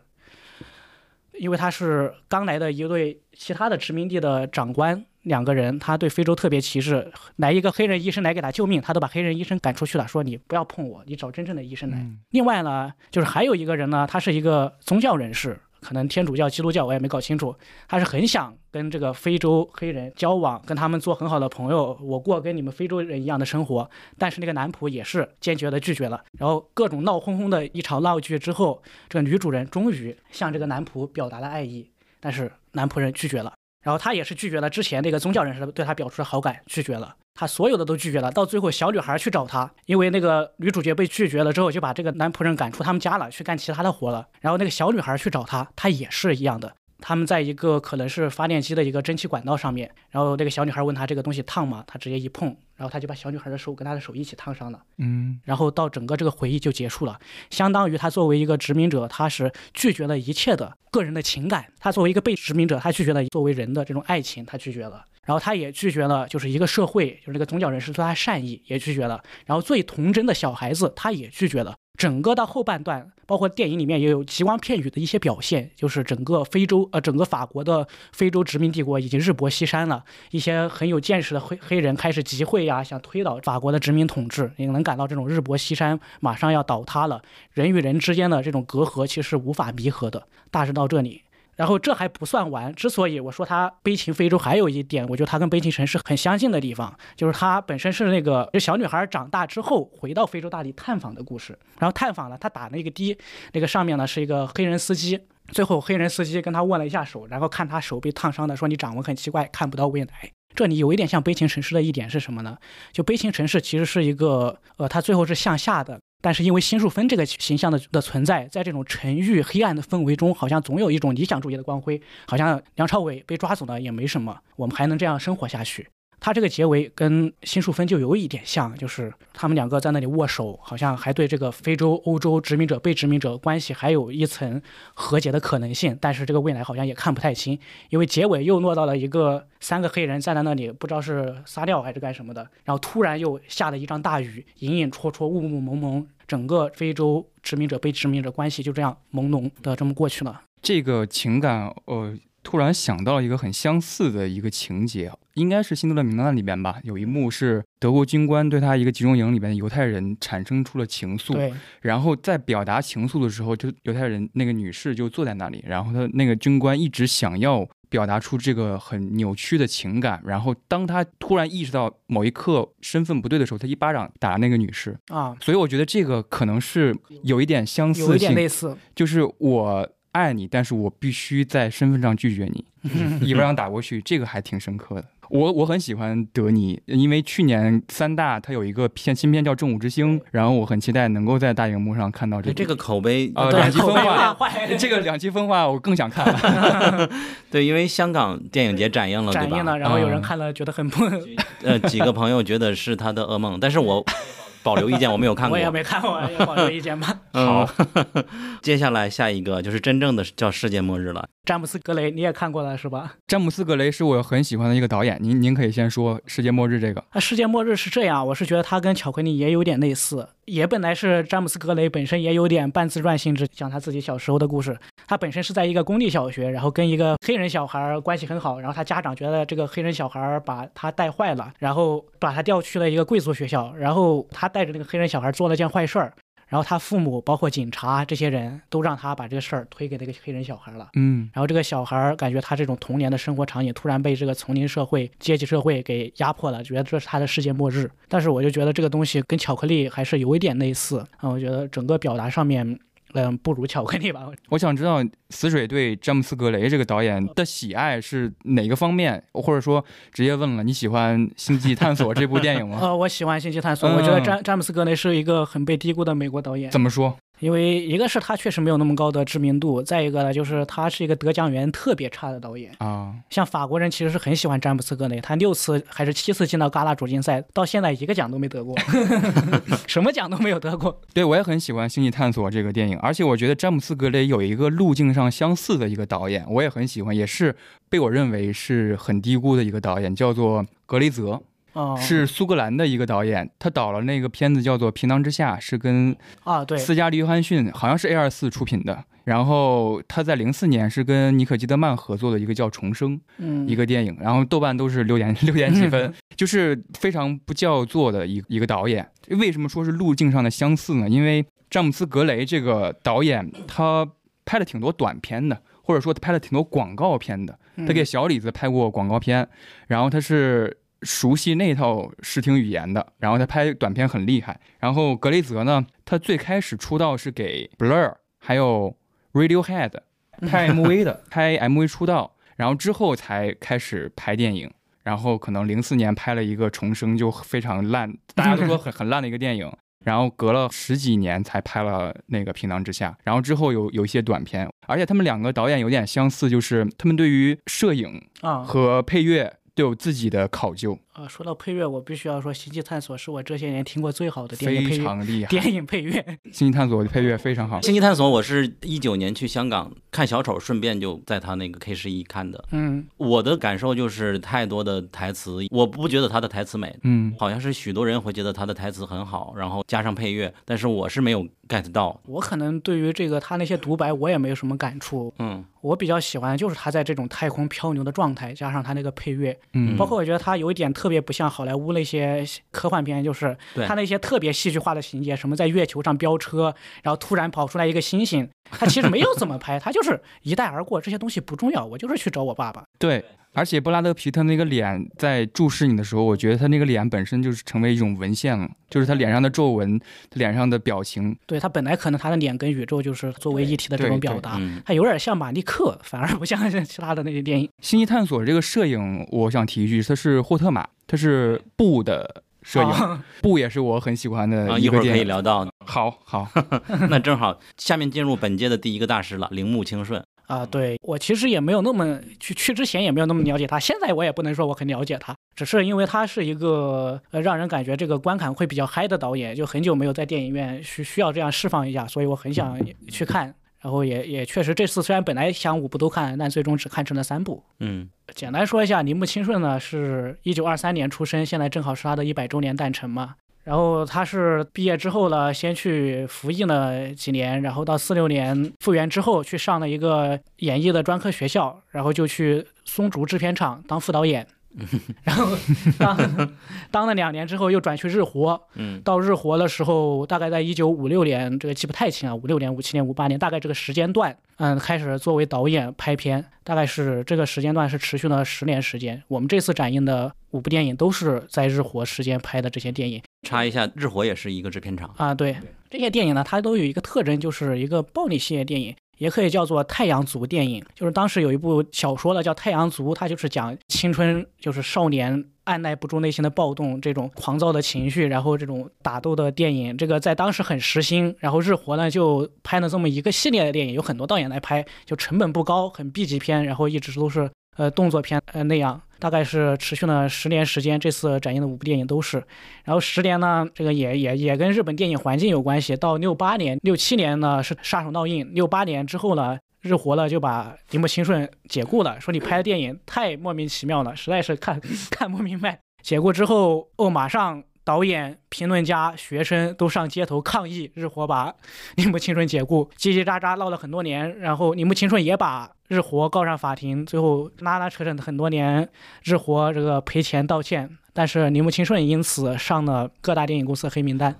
因为他是刚来的一对其他的殖民地的长官，两个人他对非洲特别歧视，来一个黑人医生来给他救命，他都把黑人医生赶出去了，说你不要碰我，你找真正的医生来。嗯另外呢，就是还有一个人呢，他是一个宗教人士，可能天主教、基督教我也没搞清楚，他是很想跟这个非洲黑人交往，跟他们做很好的朋友，我过跟你们非洲人一样的生活。但是那个男仆也是坚决的拒绝了，然后各种闹哄哄的一场闹剧之后，这个女主人终于向这个男仆表达了爱意，但是男仆人拒绝了。然后他也是拒绝了之前那个宗教人士对他表示的好感，拒绝了，他所有的都拒绝了。到最后，小女孩去找他，因为那个女主角被拒绝了之后，就把这个男仆人赶出他们家了，去干其他的活了。然后那个小女孩去找他，他也是一样的。他们在一个可能是发电机的一个蒸汽管道上面，然后那个小女孩问他这个东西烫吗？他直接一碰，然后他就把小女孩的手跟他的手一起烫伤了。嗯然后到整个这个回忆就结束了，相当于他作为一个殖民者，他是拒绝了一切的个人的情感。他作为一个被殖民者，他拒绝了作为人的这种爱情，他拒绝了。然后他也拒绝了，就是一个社会，就是那个宗教人士对他善意也拒绝了。然后最童真的小孩子，他也拒绝了。整个到后半段，包括电影里面也有极光片语的一些表现，就是整个非洲呃，整个法国的非洲殖民帝国已经日薄西山了，一些很有见识的黑黑人开始集会呀、想推倒法国的殖民统治，你能感到这种日薄西山马上要倒塌了，人与人之间的这种隔阂其实无法弥合的。大致到这里。然后这还不算完，之所以我说它《悲情非洲》还有一点，我觉得它跟《悲情城市》很相近的地方，就是它本身是那个这小女孩长大之后回到非洲大地探访的故事。然后探访了，她打那个的，那个上面呢是一个黑人司机。最后黑人司机跟他握了一下手，然后看他手被烫伤的，说你掌纹很奇怪，看不到未来。这里有一点像《悲情城市》的一点是什么呢？就《悲情城市》其实是一个，呃，它最后是向下的，但是因为新树芬这个形象的的存在，在这种沉郁黑暗的氛围中，好像总有一种理想主义的光辉，好像梁朝伟被抓走了也没什么，我们还能这样生活下去。他这个结尾跟辛淑芬就有一点像，就是他们两个在那里握手，好像还对这个非洲、欧洲殖民者、被殖民者关系还有一层和解的可能性，但是这个未来好像也看不太清，因为结尾又落到了一个三个黑人站在那里，不知道是撒尿还是干什么的，然后突然又下了一场大雨，隐隐绰绰、雾雾蒙蒙，整个非洲殖民者、被殖民者关系就这样朦胧的这么过去了。这个情感，呃，突然想到一个很相似的一个情节，应该是《辛德勒名单》里边吧。有一幕是德国军官对他一个集中营里边的犹太人产生出了情愫，对，然后在表达情愫的时候，就犹太人那个女士就坐在那里，然后他那个军官一直想要表达出这个很扭曲的情感。然后当他突然意识到某一刻身份不对的时候，他一巴掌打那个女士。啊，所以我觉得这个可能是有一点相有一点似性，类似。就是我爱你，但是我必须在身份上拒绝你，一巴掌打过去，这个还挺深刻的。我我很喜欢德尼，因为去年三大它有一个片新片叫《正午之星》，然后我很期待能够在大荧幕上看到这个这个口碑啊对两极分化，这个两极分化我更想看了。对，因为香港电影节展映了，对吧？展映了，然后有人嗯看了觉得很不，呃，几个朋友觉得是他的噩梦，但是我 保留意见，我没有看过我。也没看过，有保留意见吧。好，接下来下一个就是真正的叫世界末日了。詹姆斯·格雷你也看过了是吧？詹姆斯·格雷是我很喜欢的一个导演，您您可以先说《世界末日》这个。啊，世界末日是这样，我是觉得它跟巧克力也有点类似，也本来是詹姆斯·格雷本身也有点半自传性质，讲他自己小时候的故事。他本身是在一个公立小学，然后跟一个黑人小孩关系很好，然后他家长觉得这个黑人小孩把他带坏了，然后把他调去了一个贵族学校，然后他带着那个黑人小孩做了件坏事儿。然后他父母包括警察这些人都让他把这个事儿推给那个黑人小孩了。嗯，然后这个小孩儿感觉他这种童年的生活场景突然被这个丛林社会、阶级社会给压迫了，觉得这是他的世界末日。但是我就觉得这个东西跟巧克力还是有一点类似啊，我觉得整个表达上面，嗯，不如巧克力吧。我想知道死水对詹姆斯·格雷这个导演的喜爱是哪个方面，或者说直接问了，你喜欢《星际探索》这部电影吗？呃，我喜欢《星际探索》，嗯我觉得詹詹姆斯·格雷是一个很被低估的美国导演。怎么说？因为一个是他确实没有那么高的知名度，再一个呢，就是他是一个得奖源特别差的导演。啊，像法国人其实是很喜欢詹姆斯·格雷，他六次还是七次进到戛纳主竞赛，到现在一个奖都没得过，什么奖都没有得过。对我也很喜欢《星际探索》这个电影，而且我觉得詹姆斯·格雷有一个路径上相似的一个导演，我也很喜欢，也是被我认为是很低估的一个导演，叫做格雷泽，哦，是苏格兰的一个导演，他导了那个片子叫做《平囊之下》，是跟啊，对，斯嘉丽·约翰逊好像是 A 二四出品的。然后他在零四年是跟尼可基德曼合作的一个叫《重生》嗯，一个电影，然后豆瓣都是六点六点几分，就是非常不叫座的一一个导演。为什么说是路径上的相似呢？因为詹姆斯·格雷这个导演，他拍了挺多短片的，或者说他拍了挺多广告片的。他给小李子拍过广告片，然后他是熟悉那套视听语言的，然后他拍短片很厉害。然后格雷泽呢，他最开始出道是给 Blur 还有 Radiohead 拍 MV 的，拍 MV 出道，然后之后才开始拍电影。然后可能零四年拍了一个重生，就非常烂，大家都说很很烂的一个电影。然后隔了十几年才拍了那个《皮囊之下》，然后之后有有一些短片，而且他们两个导演有点相似，就是他们对于摄影啊，和配乐都有自己的考究，呃，说到配乐，我必须要说，《星际探索》是我这些年听过最好的电影非配乐。常厉害。电影配乐，《星际探索》的配乐非常好。星际探索，我是一九年去香港看小丑，顺便就在他那个 K 十一看的。嗯，我的感受就是太多的台词，我不觉得他的台词美，嗯，好像是许多人会觉得他的台词很好，然后加上配乐，但是我是没有 get 到。我可能对于这个他那些独白，我也没有什么感触。嗯，我比较喜欢就是他在这种太空漂流的状态，加上他那个配乐，嗯包括我觉得他有一点特别不像好莱坞那些科幻片，就是对他那些特别戏剧化的情节，什么在月球上飙车，然后突然跑出来一个星星，他其实没有怎么拍，他就是一带而过，这些东西不重要，我就是去找我爸爸。对。而且布拉德皮特那个脸在注视你的时候，我觉得他那个脸本身就是成为一种文献了，就是他脸上的皱纹，他脸上的表情，对他本来可能他的脸跟宇宙就是作为一体的这种表达，嗯他有点像马利克，反而不像其他的那些电影。星际探索这个摄影，我想提一句，他是霍特玛，他是布的摄影，啊布也是我很喜欢的啊，一会儿可一个电影。以聊到。好好，那正好，下面进入本届的第一个大师了，铃木清顺。啊，对我其实也没有那么去去之前也没有那么了解他，现在我也不能说我很了解他，只是因为他是一个呃让人感觉这个观感会比较嗨的导演，就很久没有在电影院需需要这样释放一下，所以我很想去看。然后也也确实这次虽然本来想五部都看，但最终只看成了三部。嗯简单说一下，铃木清顺呢是一九二三年出生，现在正好是他的一百周年诞辰嘛。然后他是毕业之后呢，先去服役了几年，然后到四六年复员之后，去上了一个演艺的专科学校，然后就去松竹制片厂当副导演。然后当当了两年之后又转去日活，嗯到日活的时候，大概在一九五六年，这个记不太清啊，五六年、五七年、五八年，大概这个时间段，嗯，开始作为导演拍片，大概是这个时间段是持续了十年时间。我们这次展映的五部电影都是在日活时间拍的这些电影插一下，日活也是一个制片厂。啊，对，这些电影呢，它都有一个特征，就是一个暴力系列电影。也可以叫做太阳族电影，就是当时有一部小说呢，叫《太阳族》，它就是讲青春，就是少年按耐不住内心的暴动，这种狂躁的情绪，然后这种打斗的电影，这个在当时很时兴。然后日活呢就拍了这么一个系列的电影，有很多导演来拍，就成本不高，很 B 级片，然后一直都是呃动作片呃那样，大概是持续了十年时间。这次展映的五部电影都是，然后十年呢，这个也也也跟日本电影环境有关系。到六八年、六七年呢是杀手闹印，六八年之后呢。日活了就把铃木清顺解雇了，说你拍的电影太莫名其妙了，实在是看 看不明白。解雇之后，哦，马上导演、评论家、学生都上街头抗议，日活把铃木清顺解雇，叽叽喳喳闹了很多年，然后铃木清顺也把日活告上法庭，最后拉拉扯扯很多年，日活这个赔钱道歉。但是铃木清顺因此上了各大电影公司黑名单，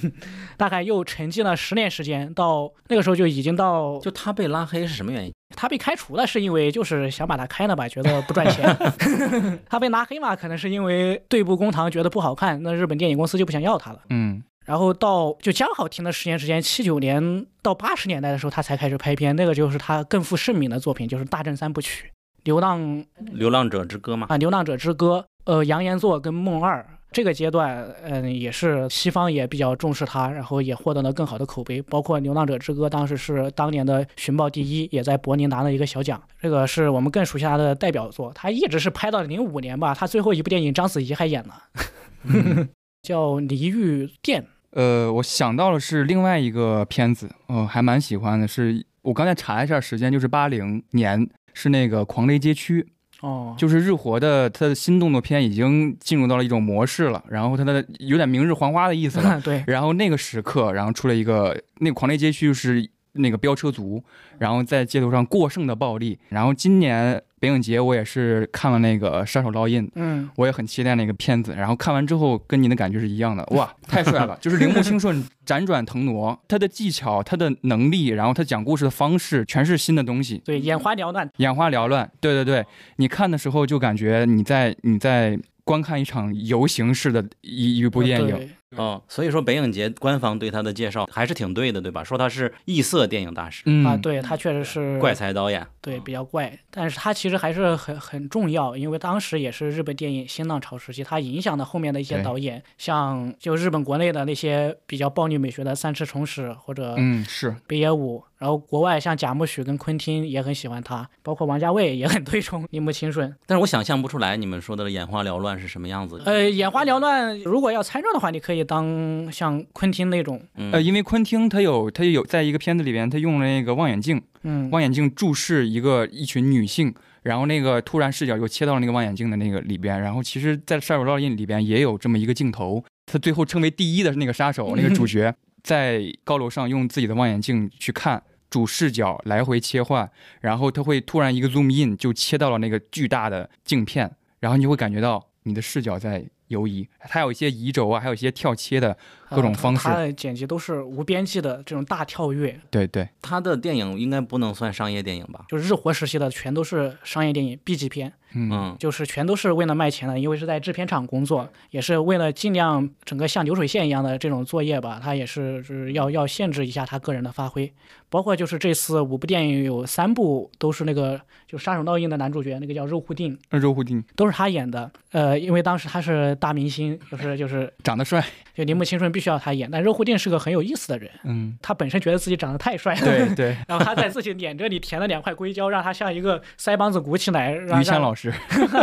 大概又沉寂了十年时间，到那个时候就已经到就他被拉黑是什么原因？他被开除了，是因为就是想把他开了吧，觉得不赚钱。他被拉黑嘛，可能是因为对簿公堂，觉得不好看，那日本电影公司就不想要他了。嗯，然后到就刚好停了十年时间，七九年到八十年代的时候，他才开始拍片，那个就是他更负盛名的作品，就是《大正三部曲》《流浪流浪者之歌嘛。啊《流浪者之歌》呃杨延作跟梦二。这个阶段，嗯，也是西方也比较重视他，然后也获得了更好的口碑。包括《流浪者之歌》，当时是当年的寻宝第一，也在柏林拿了一个小奖。这个是我们更熟悉他的代表作，他一直是拍到零五年吧。他最后一部电影章子怡还演了，叫《离域店》。呃，我想到了是另外一个片子，哦，还蛮喜欢的，是我刚才查一下时间，就是八零年，是那个《狂雷街区》。哦，就是日活的它的新动作片已经进入到了一种模式了，然后它的有点明日黄花的意思了。对，然后那个时刻，然后出了一个那个狂烈街区就是那个飙车族，然后在街头上过剩的暴力。然后今年北影节我也是看了那个杀手烙印，嗯，我也很期待那个片子。然后看完之后跟您的感觉是一样的，哇，太帅了！就是铃木清顺辗转腾挪，他的技巧、他的能力，然后他讲故事的方式，全是新的东西。对，眼花缭乱，眼花缭乱，对对对，你看的时候就感觉你在你在观看一场游行式的一一部电影。对哦，所以说北影节官方对他的介绍还是挺对的，对吧？说他是异色电影大师、嗯啊，对他确实是怪才导演。对，比较怪，但是他其实还是很很重要，因为当时也是日本电影新浪潮时期，他影响了后面的一些导演，像就日本国内的那些比较暴力美学的三池崇史或者嗯，是北野武，然后国外像贾木许跟昆汀也很喜欢他，包括王家卫也很推崇樱木清顺。但是我想象不出来你们说的眼花缭乱是什么样子。呃，眼花缭乱，如果要参照的话，你可以当像昆汀那种，嗯呃，因为昆汀他有他有在一个片子里边，他用了那个望远镜，嗯，望远镜注视一个一群女性，然后那个突然视角又切到了那个望远镜的那个里边，然后其实，在《杀手烙印》里边也有这么一个镜头，他最后称为第一的那个杀手，那个主角 在高楼上用自己的望远镜去看。主视角来回切换，然后他会突然一个 zoom in 就切到了那个巨大的镜片，然后你会感觉到你的视角在游移，它有一些移轴啊，还有一些跳切的各种呃方式他的剪辑都是无边际的这种大跳跃，对对，他的电影应该不能算商业电影吧？就是日活时期的全都是商业电影 B 级片。嗯嗯，就是全都是为了卖钱的，因为是在制片厂工作，也是为了尽量整个像流水线一样的这种作业吧，他也是是要要限制一下他个人的发挥。包括就是这次五部电影有三部都是那个就杀手烙印的男主角，那个叫肉户定，肉户定都是他演的。呃，因为当时他是大明星，就是就是长得帅，就铃木清顺必须要他演，但肉蒲定是个很有意思的人，嗯，他本身觉得自己长得太帅了，对 对，然后他在自己脸这里填了两块硅胶，让他像一个腮帮子鼓起来，于谦老师，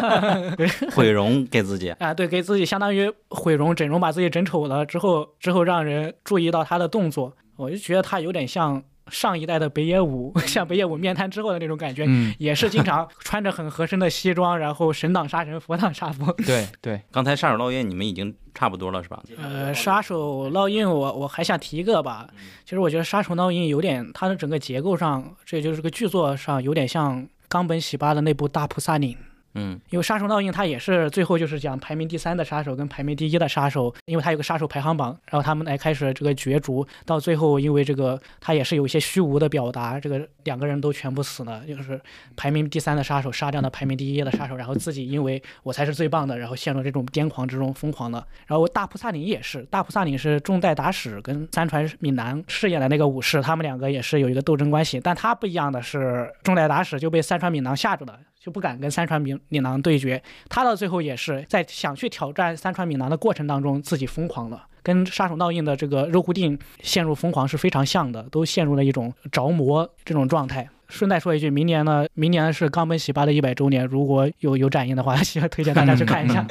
毁容给自己。啊，对，给自己相当于毁容、整容，把自己整丑了之后，之后让人注意到他的动作，我就觉得他有点像上一代的北野武，像北野武面瘫之后的那种感觉，嗯，也是经常穿着很合身的西装，然后神挡杀神，佛挡杀佛。对对，刚才杀手烙印你们已经差不多了是吧？呃，杀手烙印我我还想提一个吧，其实我觉得杀手烙印有点它的整个结构上，这就是个剧作上有点像冈本喜八的那部大菩萨岭。嗯因为《杀手烙印》它也是最后就是讲排名第三的杀手跟排名第一的杀手，因为它有个杀手排行榜，然后他们来开始这个角逐，到最后因为这个他也是有一些虚无的表达，这个两个人都全部死了，就是排名第三的杀手杀掉了排名第一的杀手，然后自己因为我才是最棒的，然后陷入这种癫狂之中疯狂的。然后大菩萨岭也是，大菩萨岭是中代达史跟三船敏男饰演的那个武士，他们两个也是有一个斗争关系，但他不一样的是，中代达史就被三船敏郎吓住了。就不敢跟三船敏敏郎对决，他到最后也是在想去挑战三船敏郎的过程当中自己疯狂了，跟杀手烙印的这个肉固定陷入疯狂是非常像的，都陷入了一种着魔这种状态。顺带说一句，明年呢，明年是冈本喜八的一百周年，如果有有展映的话，希望推荐大家去看一下。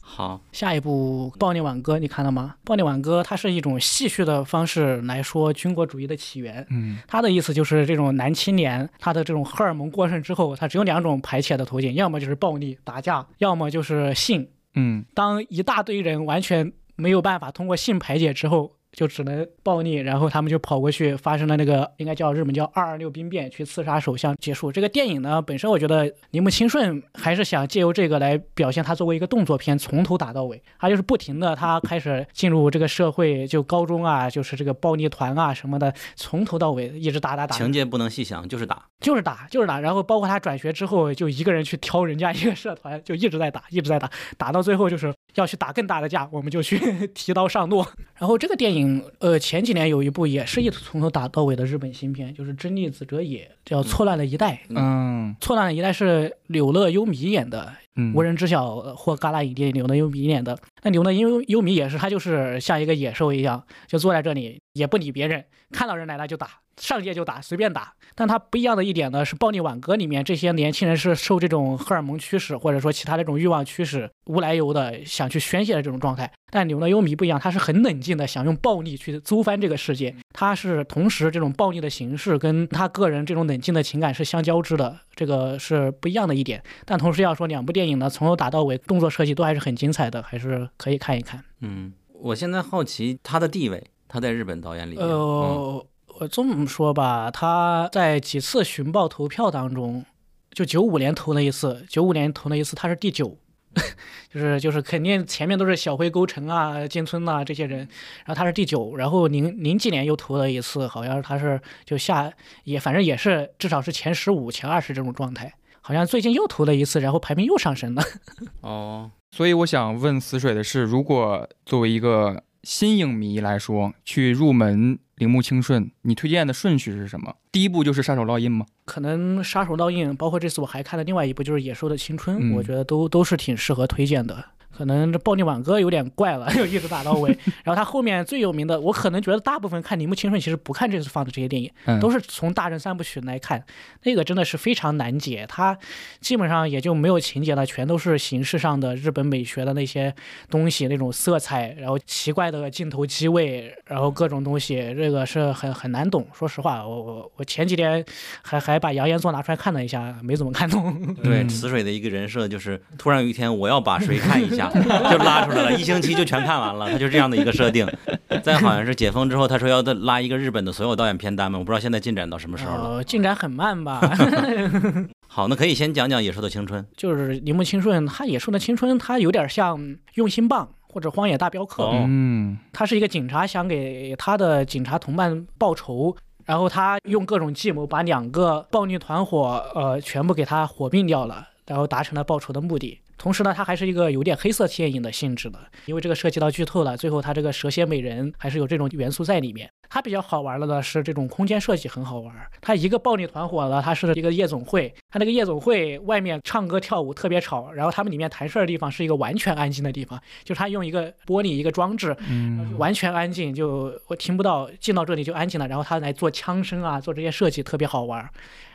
好，下一部《暴力挽歌》，你看了吗？《暴力挽歌》它是一种戏谑的方式来说军国主义的起源。嗯他的意思就是，这种男青年他的这种荷尔蒙过剩之后，他只有两种排解的途径，要么就是暴力打架，要么就是性。嗯当一大堆人完全没有办法通过性排解之后，就只能暴力，然后他们就跑过去，发生了那个应该叫日本叫二二六兵变，去刺杀首相结束。这个电影呢，本身我觉得铃木清顺还是想借由这个来表现他作为一个动作片，从头打到尾，他就是不停的，他开始进入这个社会，就高中啊，就是这个暴力团啊什么的，从头到尾一直打打打，情节不能细想，就是打。就是打，就是打，然后包括他转学之后，就一个人去挑人家一个社团，就一直在打，一直在打，打到最后就是要去打更大的架，我们就去 提刀上路。然后这个电影，呃，前几年有一部也是一从头打到尾的日本新片，就是真逆子哲也，叫《错乱的一代》。嗯错乱的一代是柳乐优弥演的，嗯，无人知晓呃获戛纳影帝柳乐优弥演的。那柳乐优优弥也是，他就是像一个野兽一样，就坐在这里也不理别人，看到人来了就打，上街就打，随便打。但他不一样的一点呢，是《暴力挽歌》里面这些年轻人是受这种荷尔蒙驱使，或者说其他这种欲望驱使，无来由的想去宣泄的这种状态。但柳乐优弥不一样，他是很冷静的，想用暴力去租翻这个世界。他是同时这种暴力的形式跟他个人这种冷静的情感是相交织的，这个是不一样的一点。但同时要说，两部电影呢，从头打到尾，动作设计都还是很精彩的，还是可以看一看。嗯，我现在好奇他的地位，他在日本导演里面。嗯呃，我这么说吧，他在几次寻报投票当中，就九五年投了一次，九五年投了一次，他是第九。就是就是肯定前面都是小灰沟城啊、金村啊这些人，然后他是第九，然后零零几年又投了一次，好像他是就下也反正也是至少是前十五、前二十这种状态，好像最近又投了一次，然后排名又上升了。哦，所以我想问死水的是，如果作为一个新影迷来说，去入门铃木清顺，你推荐的顺序是什么？第一步就是《杀手烙印》吗？可能《杀手烙印》，包括这次我还看了另外一部，就是《野兽的青春》，嗯我觉得都都是挺适合推荐的。可能这暴力挽歌有点怪了，就一直打到尾。然后他后面最有名的，我可能觉得大部分看铃木清顺其实不看这次放的这些电影，嗯，都是从大正三部曲来看，那个真的是非常难解，他基本上也就没有情节了，全都是形式上的日本美学的那些东西，那种色彩，然后奇怪的镜头机位，然后各种东西，这个是很很难懂。说实话，我我我前几天还还把扬言座拿出来看了一下，没怎么看懂。对，嗯死水的一个人设就是，突然有一天我要把谁看一下，就拉出来了，一星期就全看完了，他就这样的一个设定。再好像是解封之后，他说要拉一个日本的所有导演片单嘛，我不知道现在进展到什么时候了。呃，进展很慢吧？好，那可以先讲讲《野兽的青春》。就是铃木清顺，他《野兽的青春》，他有点像《用心棒》或者《荒野大镖客》哦嗯他是一个警察，想给他的警察同伴报仇，然后他用各种计谋把两个暴力团伙呃全部给他火并掉了，然后达成了报仇的目的。同时呢，它还是一个有点黑色电影的性质的，因为这个涉及到剧透了。最后，它这个蛇蝎美人还是有这种元素在里面。它比较好玩的呢是这种空间设计很好玩。它一个暴力团伙呢，它是一个夜总会，它那个夜总会外面唱歌跳舞特别吵，然后他们里面谈事儿的地方是一个完全安静的地方，就是它用一个玻璃一个装置，嗯完全安静，就我听不到，进到这里就安静了。然后他来做枪声啊，做这些设计特别好玩。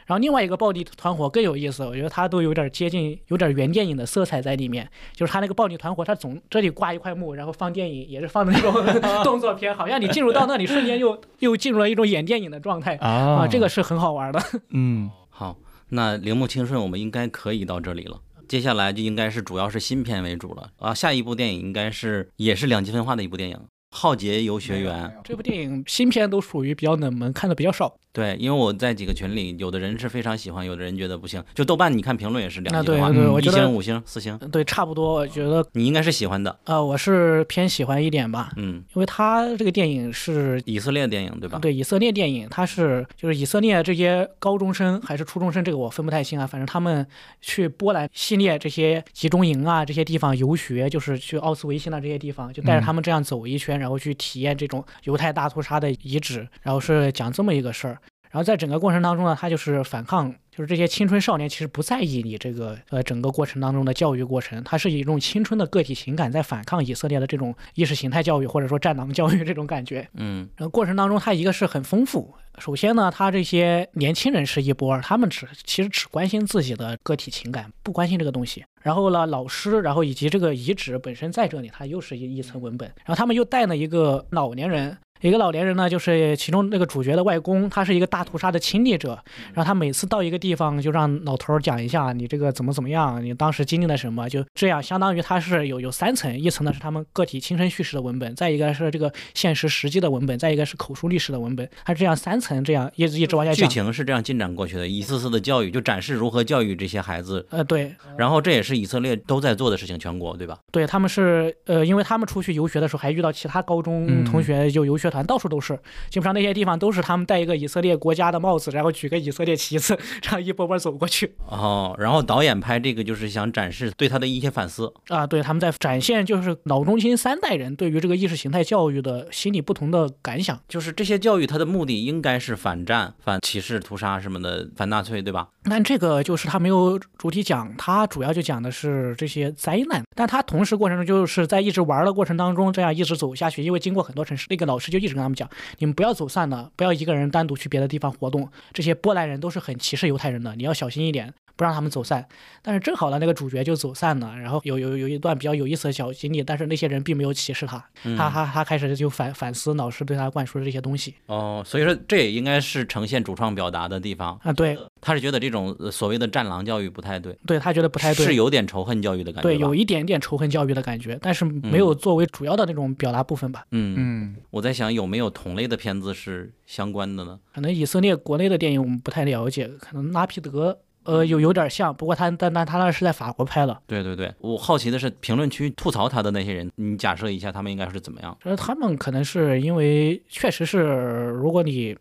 然后另外一个暴力团伙更有意思，我觉得它都有点接近，有点原电影的色彩在里面。就是他那个暴力团伙，他总这里挂一块幕，然后放电影，也是放的那种动作片，好像你进入到那里，瞬间又 又进入了一种演电影的状态啊啊，这个是很好玩的。嗯好，那铃木清顺我们应该可以到这里了。接下来就应该是主要是新片为主了啊。下一部电影应该是也是两极分化的一部电影，浩劫游学园。这部电影新片都属于比较冷门，看的比较少。对，因为我在几个群里，有的人是非常喜欢，有的人觉得不行。就豆瓣，你看评论也是两啊，极化，对对，我一觉得星、五星、四星，对差不多。我觉得你应该是喜欢的。呃，我是偏喜欢一点吧，嗯，因为他这个电影是以色列电影对吧？对以色列电影，他是就是以色列这些高中生还是初中生，这个我分不太清啊。反正他们去波兰系列这些集中营啊这些地方游学，就是去奥斯维辛啊这些地方，就带着他们这样走一圈，然后去体验这种犹太大屠杀的遗址，然后是讲这么一个事儿。然后在整个过程当中呢，他就是反抗，就是这些青春少年其实不在意你这个呃整个过程当中的教育过程，他是以一种青春的个体情感在反抗以色列的这种意识形态教育或者说战狼教育这种感觉。嗯然后过程当中，他一个是很丰富。首先呢，他这些年轻人是一波儿，他们只其实只关心自己的个体情感，不关心这个东西。然后呢，老师，然后以及这个遗址本身在这里，它又是一一层文本。然后他们又带了一个老年人，一个老年人呢，就是其中那个主角的外公，他是一个大屠杀的亲历者。然后他每次到一个地方，就让老头儿讲一下你这个怎么怎么样，你当时经历了什么，就这样，相当于他是有有三层，一层呢是他们个体亲身叙事的文本，再一个是这个现实实际的文本，再一个是口述历史的文本，他这样三层这样一直一直往下剧。情是这样进展过去的，一次次的教育就展示如何教育这些孩子，呃，对然后这也是以色列都在做的事情，全国对吧？对，他们是呃，因为他们出去游学的时候还遇到其他高中嗯同学，就游学团到处都是，基本上那些地方都是他们戴一个以色列国家的帽子，然后举个以色列旗子，这样一波波走过去。哦，然后导演拍这个就是想展示对他的一些反思。啊，对，他们在展现就是老中青三代人对于这个意识形态教育的心理不同的感想。就是这些教育，它的目的应该是反战、反歧视、屠杀什么的，反纳粹，对吧？但这个就是他没有主体讲，他主要就讲的是这些灾难，但他同时过程中就是在一直玩的过程当中，这样一直走下去，因为经过很多城市，那个老师就一直跟他们讲，你们不要走散了，不要一个人单独去别的地方活动，这些波兰人都是很歧视犹太人的，你要小心一点。不让他们走散，但是正好呢，那个主角就走散了，然后有有有一段比较有意思的小经历，但是那些人并没有歧视他，嗯他他他开始就反反思老师对他灌输的这些东西哦，所以说这也应该是呈现主创表达的地方。啊，对他是觉得这种呃所谓的战狼教育不太对，对，他觉得不太对，是有点仇恨教育的感觉。对，有一点点仇恨教育的感觉，但是没有作为主要的那种表达部分吧。嗯，嗯，我在想有没有同类的片子是相关的呢？可能以色列国内的电影我们不太了解，可能拉皮德呃有有点像，不过他但但他那是在法国拍的，对对对，我好奇的是评论区吐槽他的那些人，你假设一下他们应该是怎么样？就是他们可能是因为确实是如果你。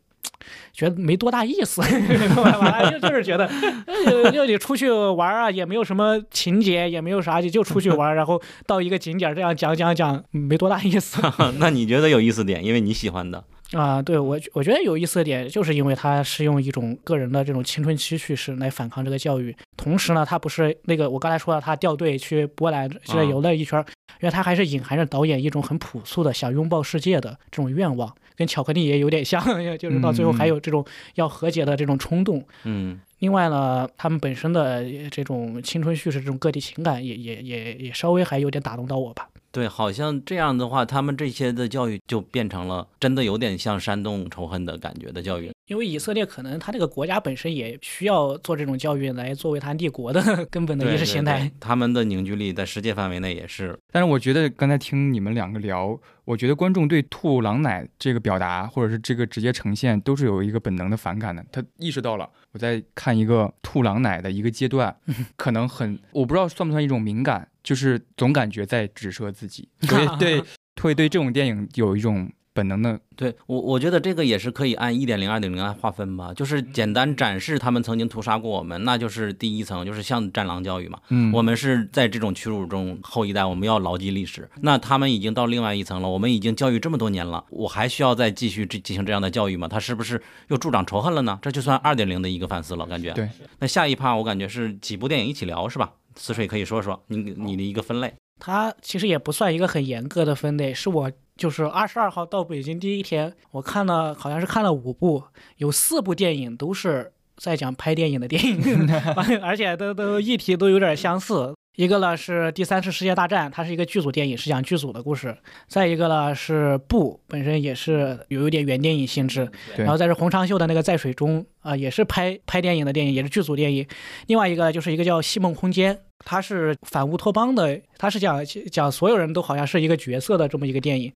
觉得没多大意思，就就是觉得，呃就你出去玩啊，也没有什么情节，也没有啥，就就出去玩，然后到一个景点这样讲讲讲，没多大意思。那你觉得有意思点，因为你喜欢的。啊，对我我觉得有意思的点，就是因为他是用一种个人的这种青春期叙事来反抗这个教育，同时呢，他不是那个我刚才说了，他掉队去波兰现在游了一圈儿，因为他还是隐含着导演一种很朴素的想拥抱世界的这种愿望，跟巧克力也有点像，就是到最后还有这种要和解的这种冲动。嗯另外呢，他们本身的这种青春叙事、这种个体情感也也也也稍微还有点打动到我吧。对，好像这样的话，他们这些的教育就变成了真的有点像煽动仇恨的感觉的教育。因为以色列可能他这个国家本身也需要做这种教育来作为他立国的 根本的意识形态。对对他们的凝聚力在世界范围内也是。但是我觉得刚才听你们两个聊，我觉得观众对吐狼奶这个表达，或者是这个直接呈现，都是有一个本能的反感的。他意识到了我在看一个吐狼奶的一个阶段，可能很，我不知道算不算一种敏感，就是总感觉在指涉自己，所以对会对这种电影有一种本能的对我，我觉得这个也是可以按一点零、二点零来划分吧，就是简单展示他们曾经屠杀过我们，那就是第一层，就是像战狼教育嘛。嗯我们是在这种屈辱中，后一代我们要牢记历史。那他们已经到另外一层了，我们已经教育这么多年了，我还需要再继续进进行这样的教育吗？他是不是又助长仇恨了呢？这就算二点零的一个反思了，感觉。对。那下一趴我感觉是几部电影一起聊是吧？思水可以说说你你的一个分类。它其实也不算一个很严格的分类，是我就是二十二号到北京第一天，我看了好像是看了五部，有四部电影都是在讲拍电影的电影，而且都都议题都有点相似。一个呢是第三次世界大战，它是一个剧组电影，是讲剧组的故事；再一个呢是布本身也是有一点原电影性质，然后再是洪长秀的那个在水中啊、也是拍拍电影的电影，也是剧组电影。另外一个就是一个叫《戏梦空间》，它是反乌托邦的，它是讲讲所有人都好像是一个角色的这么一个电影。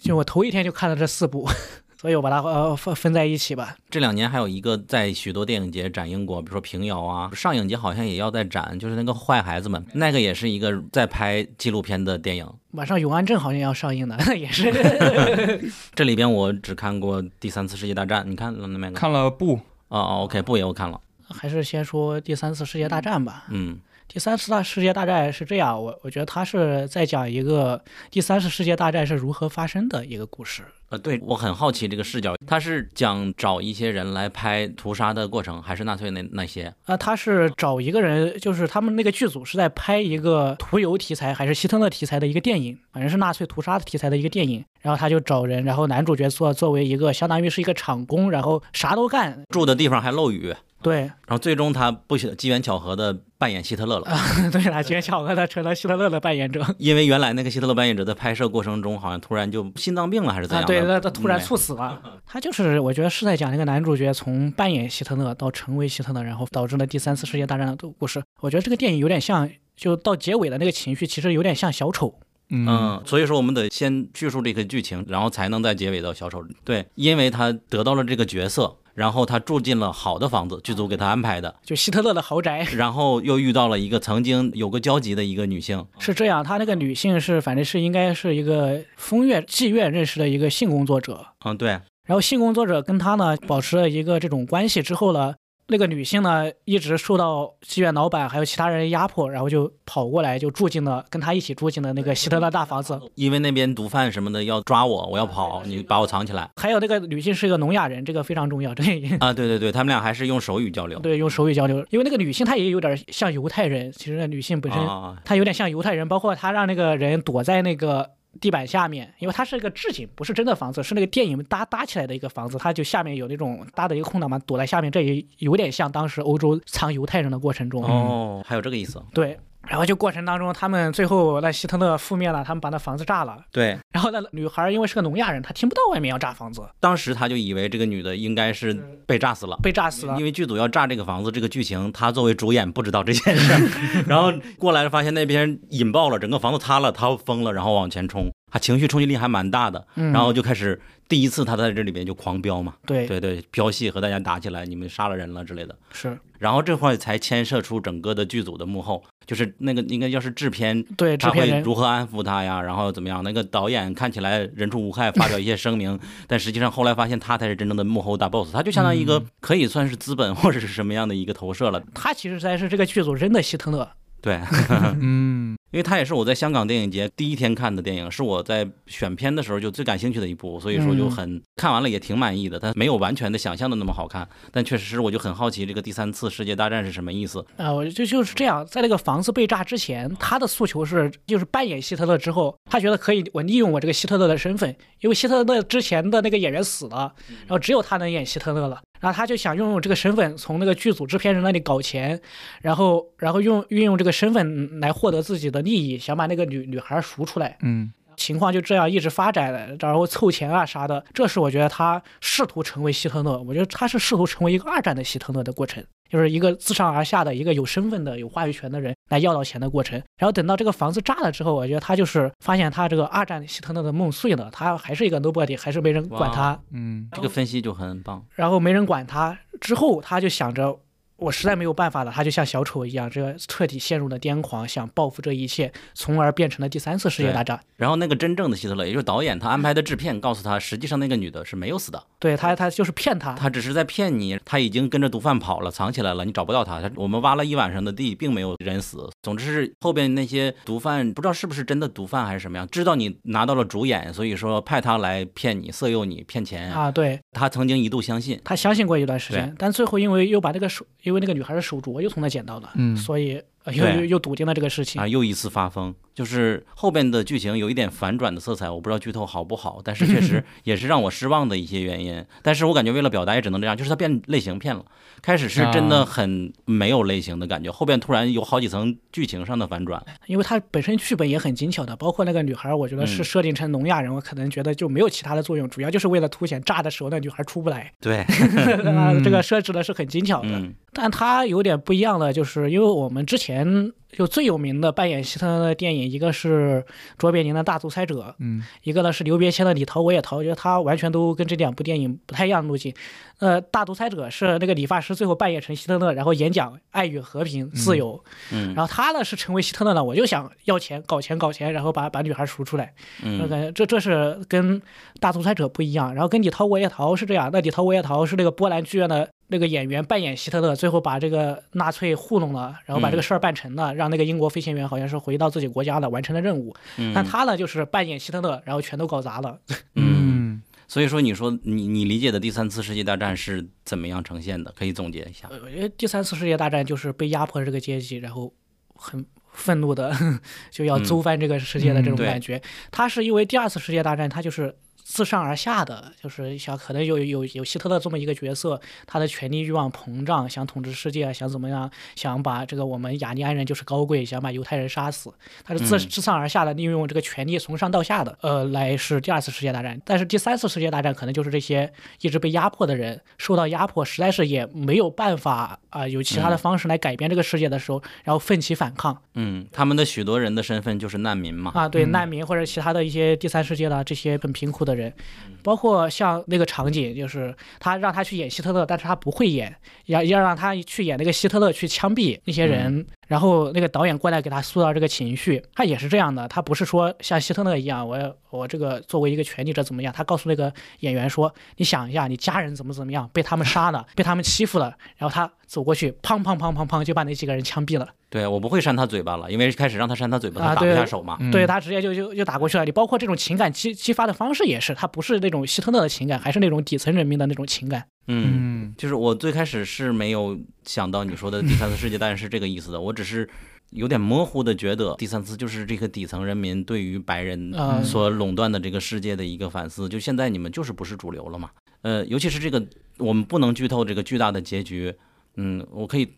就我头一天就看了这四部，所以我把它呃分分在一起吧。这两年还有一个在许多电影节展映过，比如说平遥啊，上影节好像也要在展，就是那个坏孩子们，那个也是一个在拍纪录片的电影。晚上永安镇好像要上映的，也是。这里边我只看过第三次世界大战，你看了没？看了不？哦哦，OK，不也我看了。还是先说第三次世界大战吧。嗯，第三次大世界大战是这样，我我觉得他是在讲一个第三次世界大战是如何发生的一个故事。呃，对我很好奇这个视角，他是讲找一些人来拍屠杀的过程，还是纳粹那那些？啊，他是找一个人，就是他们那个剧组是在拍一个屠游题材还是希特勒题材的一个电影，反正是纳粹屠杀的题材的一个电影。然后他就找人，然后男主角做作为一个相当于是一个厂工，然后啥都干，住的地方还漏雨。对，然后最终他不机缘巧合的扮演希特勒了。对，他机缘巧合的成了希特勒的扮演者。因为原来那个希特勒扮演者在拍摄过程中好像突然就心脏病了，还是怎样？对，他他突然猝死了。他就是我觉得是在讲那个男主角从扮演希特勒到成为希特勒，然后导致了第三次世界大战的故事。我觉得这个电影有点像，就到结尾的那个情绪，其实有点像小丑。嗯，所以说我们得先叙述这个剧情，然后才能在结尾到小丑。对，因为他得到了这个角色。然后他住进了好的房子，剧组给他安排的，就希特勒的豪宅。然后又遇到了一个曾经有个交集的一个女性，是这样，他那个女性是，反正是应该是一个风月妓院认识的一个性工作者。嗯，对。然后性工作者跟他呢保持了一个这种关系之后呢。那个女性呢，一直受到妓院老板还有其他人压迫，然后就跑过来，就住进了跟他一起住进了那个希特勒大房子。因为那边毒贩什么的要抓我，我要跑，你把我藏起来。还有那个女性是一个聋哑人，这个非常重要。这啊，对对对，他们俩还是用手语交流。对，用手语交流。因为那个女性她也有点像犹太人，其实那女性本身她有点像犹太人，包括她让那个人躲在那个。地板下面，因为它是一个置景，不是真的房子，是那个电影搭搭起来的一个房子，它就下面有那种搭的一个空档嘛，躲在下面，这也有点像当时欧洲藏犹太人的过程中。哦，还有这个意思。对。然后就过程当中，他们最后那希特勒覆灭了，他们把那房子炸了。对。然后那女孩因为是个聋哑人，她听不到外面要炸房子。当时她就以为这个女的应该是被炸死了，被炸死了。因为剧组要炸这个房子，这个剧情她作为主演不知道这件事，然后过来发现那边引爆了，整个房子塌了，她疯了，然后往前冲，他情绪冲击力还蛮大的，然后就开始。第一次他在这里边就狂飙嘛，对对对，飙戏和大家打起来，你们杀了人了之类的。是，然后这块才牵涉出整个的剧组的幕后，就是那个应该要是制片，对，他会如何安抚他呀？然后怎么样？那个导演看起来人畜无害，发表一些声明，但实际上后来发现他才是真正的幕后大 boss，他就相当于一个可以算是资本或者是什么样的一个投射了。他其实才是这个剧组真的希特勒。对，嗯。因为它也是我在香港电影节第一天看的电影，是我在选片的时候就最感兴趣的一部，所以说就很看完了也挺满意的。它没有完全的想象的那么好看，但确实是我就很好奇这个第三次世界大战是什么意思啊？我就就是这样，在那个房子被炸之前，他的诉求是就是扮演希特勒之后，他觉得可以我利用我这个希特勒的身份，因为希特勒之前的那个演员死了，然后只有他能演希特勒了。然后他就想用用这个身份，从那个剧组制片人那里搞钱，然后然后用运用这个身份来获得自己的利益，想把那个女女孩赎出来。嗯，情况就这样一直发展，然后凑钱啊啥的。这是我觉得他试图成为希特勒，我觉得他是试图成为一个二战的希特勒的过程。就是一个自上而下的一个有身份的、有话语权的人来要到钱的过程，然后等到这个房子炸了之后，我觉得他就是发现他这个二战希特勒的梦碎了，他还是一个 nobody，还是没人管他。嗯，这个分析就很棒。然后没人管他之后，他就想着。我实在没有办法了，他就像小丑一样，这个彻底陷入了癫狂，想报复这一切，从而变成了第三次世界大战。然后那个真正的希特勒，也就是导演，他安排的制片告诉他，实际上那个女的是没有死的。对他，他就是骗他，他只是在骗你，他已经跟着毒贩跑了，藏起来了，你找不到他。他我们挖了一晚上的地，并没有人死。总之是后边那些毒贩不知道是不是真的毒贩还是什么样，知道你拿到了主演，所以说派他来骗你，色诱你，骗钱啊。对，他曾经一度相信，他相信过一段时间，但最后因为又把这个手，因为那个女孩的手。镯又从那捡到的，嗯，所以又又又笃定了这个事情啊，又一次发疯。就是后边的剧情有一点反转的色彩，我不知道剧透好不好，但是确实 也是让我失望的一些原因。但是我感觉为了表达也只能这样，就是它变类型片了。开始是真的很没有类型的感觉，后边突然有好几层剧情上的反转。因为它本身剧本也很精巧的，包括那个女孩，我觉得是设定成聋哑人，我可能觉得就没有其他的作用，主要就是为了凸显炸的时候那女孩出不来。对，这个设置的是很精巧的。但它有点不一样的，就是因为我们之前。前就最有名的扮演希特勒的电影，一个是卓别林的《大独裁者》，嗯一个呢是刘别谦的《你逃我也逃》，我觉得他完全都跟这两部电影不太一样的路径。呃，《大独裁者》是那个理发师最后扮演成希特勒，然后演讲爱与和平、自由。嗯然后他呢是成为希特勒呢，我就想要钱、搞钱、搞钱，然后把把女孩赎出来。我嗯感觉这这是跟大独裁者不一样。然后跟你逃我也逃是这样，那你逃我也逃是那个波兰剧院的那个演员扮演希特勒，最后把这个纳粹糊弄了，然后把这个事儿办成了，让那个英国飞行员好像是回到自己国家了，完成了任务。嗯但他呢就是扮演希特勒，然后全都搞砸了。嗯，所以说你说你你理解的第三次世界大战是怎么样呈现的？可以总结一下。呃我觉得第三次世界大战就是被压迫的这个阶级，然后很愤怒的 就要揍翻这个世界的这种感觉。他是因为第二次世界大战，他就是。自上而下的，就是想可能有有有希特勒这么一个角色，他的权力欲望膨胀，想统治世界，想怎么样，想把这个我们雅利安人就是高贵，想把犹太人杀死，他是自、嗯。自上而下的利用这个权力从上到下的，呃，来是第二次世界大战。但是第三次世界大战可能就是这些一直被压迫的人受到压迫，实在是也没有办法啊、有其他的方式来改变这个世界的时候，然后奋起反抗。嗯，他们的许多人的身份就是难民嘛。啊，对难民或者其他的一些第三世界的这些很贫苦的人，包括像那个场景，就是他让他去演希特勒，但是他不会演，要要让他去演那个希特勒去枪毙那些人，然后那个导演过来给他塑造这个情绪，他也是这样的，他不是说像希特勒一样，我我这个作为一个权力者怎么样，他告诉那个演员说，你想一下，你家人怎么怎么样，被他们杀了，被他们欺负了，然后他走过去，砰砰砰砰砰就把那几个人枪毙了。对我不会扇他嘴巴了，因为开始让他扇他嘴巴，他打不下手嘛。嗯对他直接就就就打过去了。你包括这种情感激激发的方式也是，他不是那种希特勒的情感，还是那种底层人民的那种情感。嗯，嗯就是我最开始是没有想到你说的第三次世界大战是这个意思的，我只是有点模糊的觉得第三次就是这个底层人民对于白人呃所垄断的这个世界的一个反思。就现在你们就是不是主流了嘛？呃，尤其是这个我们不能剧透这个巨大的结局。嗯，我可以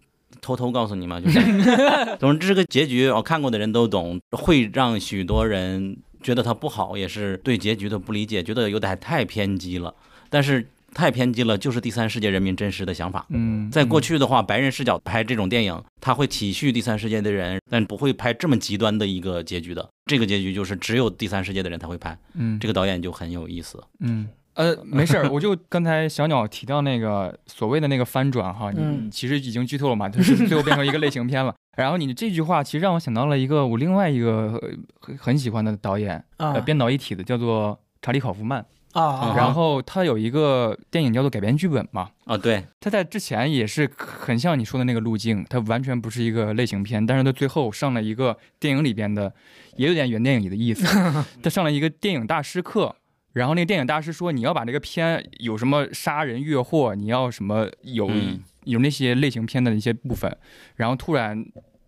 偷偷告诉你嘛，就是，总之这个结局我看过的人都懂，会让许多人觉得它不好，也是对结局的不理解，觉得有点太偏激了。但是太偏激了，就是第三世界人民真实的想法。嗯，在过去的话，白人视角拍这种电影，他会体恤第三世界的人，但不会拍这么极端的一个结局的。这个结局就是只有第三世界的人才会拍，嗯这个导演就很有意思。嗯。呃，没事儿，我就刚才小鸟提到那个所谓的那个翻转哈，你其实已经剧透了嘛，就是最后变成一个类型片了。然后你这句话其实让我想到了一个我另外一个呃很很喜欢的导演，啊呃，编导一体的，叫做查理考夫曼。啊，然后他有一个电影叫做改编剧本嘛，啊，对，他在之前也是很像你说的那个路径，它完全不是一个类型片，但是他最后上了一个电影里边的，也有点原电影里的意思，他上了一个电影大师课。然后那个电影大师说，你要把这个片有什么杀人越货，你要什么有、嗯。有那些类型片的一些部分，然后突然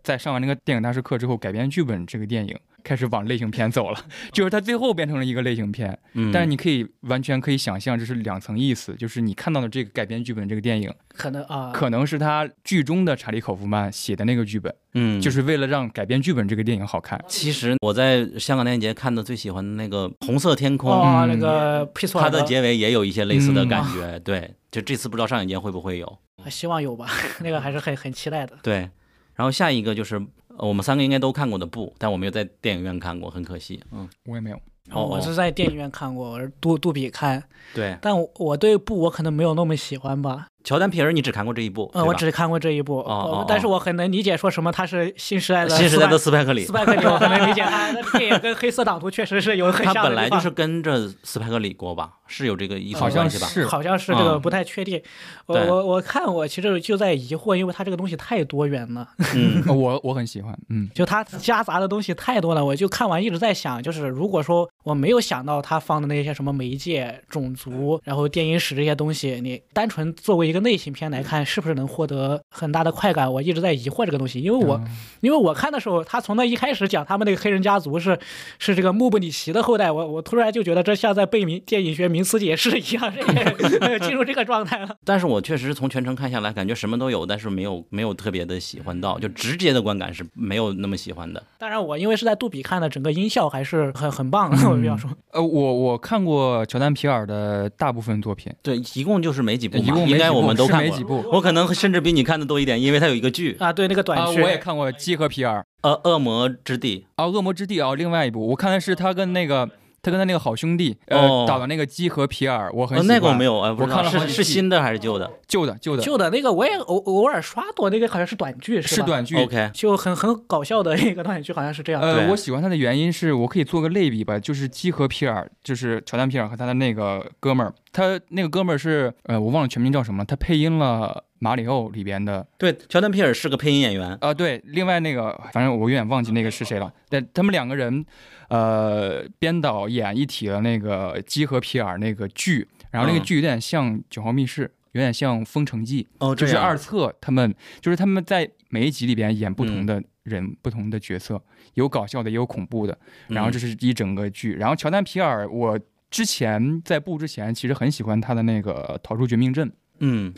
在上完那个电影大师课之后，改编剧本这个电影开始往类型片走了，就是它最后变成了一个类型片。嗯，但是你可以完全可以想象，这是两层意思，就是你看到的这个改编剧本这个电影，可能啊，可能是他剧中的查理考夫曼写的那个剧本，嗯，就是为了让改编剧本这个电影好看。其实我在香港电影节看的最喜欢的那个《红色天空》那个皮索尔它的结尾也有一些类似的嗯感觉。对，就这次不知道上影节会不会有。希望有吧，那个还是很很期待的。对，然后下一个就是呃我们三个应该都看过的《布》，但我没有在电影院看过，很可惜。嗯，我也没有，哦我是在电影院看过，我是杜杜比看，对，但我我对布我可能没有那么喜欢吧。乔丹皮尔你只看过这一部，嗯，我只看过这一部，哦但是我很能理解说什么他是新时代的新时代的斯斯派克里斯，派克里，我很能理解。他的电影跟黑色党徒确实是有很他像的地方。本来就是跟着斯派克里过吧，是有这个意思好像关系吧？是好像是这个嗯不太确定。我我我看我其实就在疑惑，因为它这个东西太多元了，嗯呃 我我很喜欢，嗯就它夹杂的东西太多了。我就看完一直在想，就是如果说我没有想到他放的那些什么媒介、种族，然后电影史这些东西，你单纯作为一个类型片来看，是不是能获得很大的快感？我一直在疑惑这个东西，因为我、嗯因为我看的时候，他从那一开始讲他们那个黑人家族是是这个穆布里奇的后代，我我突然就觉得这像在背名电影学名名词解释一样，这个进入这个状态了。但是我确实从全程看下来，感觉什么都有，但是没有没有特别的喜欢到，就直接的观感是没有那么喜欢的。当然，我因为是在杜比看的，整个音效还是很很棒，的我比较说。呃，我我看过乔丹皮尔的大部分作品，对，一共就是没几部嘛，一共应该我们都看过没几。部我可能甚至比你看的多一点，因为它有一个剧，啊，对那个短啊，剧，我也看过《鸡和皮尔》呃，《恶魔之地哦，《恶魔之地》哦，另外一部我看的是他跟那个他跟他那个好兄弟呃、哦导的那个《基和皮尔》，我》，很呃，喜欢。那个我没有，我看了是是新的还是旧的旧的旧的旧的那个我也偶偶尔刷过，那个好像是短剧，吧？是短剧。？OK，就很很搞笑的一个短剧，好像是这样。呃，对我喜欢他的原因是我可以做个类比吧，就是基和皮尔，就是乔丹皮尔和他的那个哥们儿，他那个哥们儿是呃，我忘了全名叫什么了，他配音了马里奥里边的对，乔丹皮尔是个配音演员，啊、对，另外那个反正我有点忘记那个是谁了，但他们两个人呃编导演一体的那个基和皮尔那个剧，然后那个嗯剧有点像《九号密室》，有点像《封城记》。哦，就是二册他们就是他们在每一集里边演不同嗯的人、不同的角色，有搞笑的，也有恐怖的。然后嗯这是一整个剧。然后乔丹皮尔，我之前在布之前其实很喜欢他的那个《逃出绝命镇》，嗯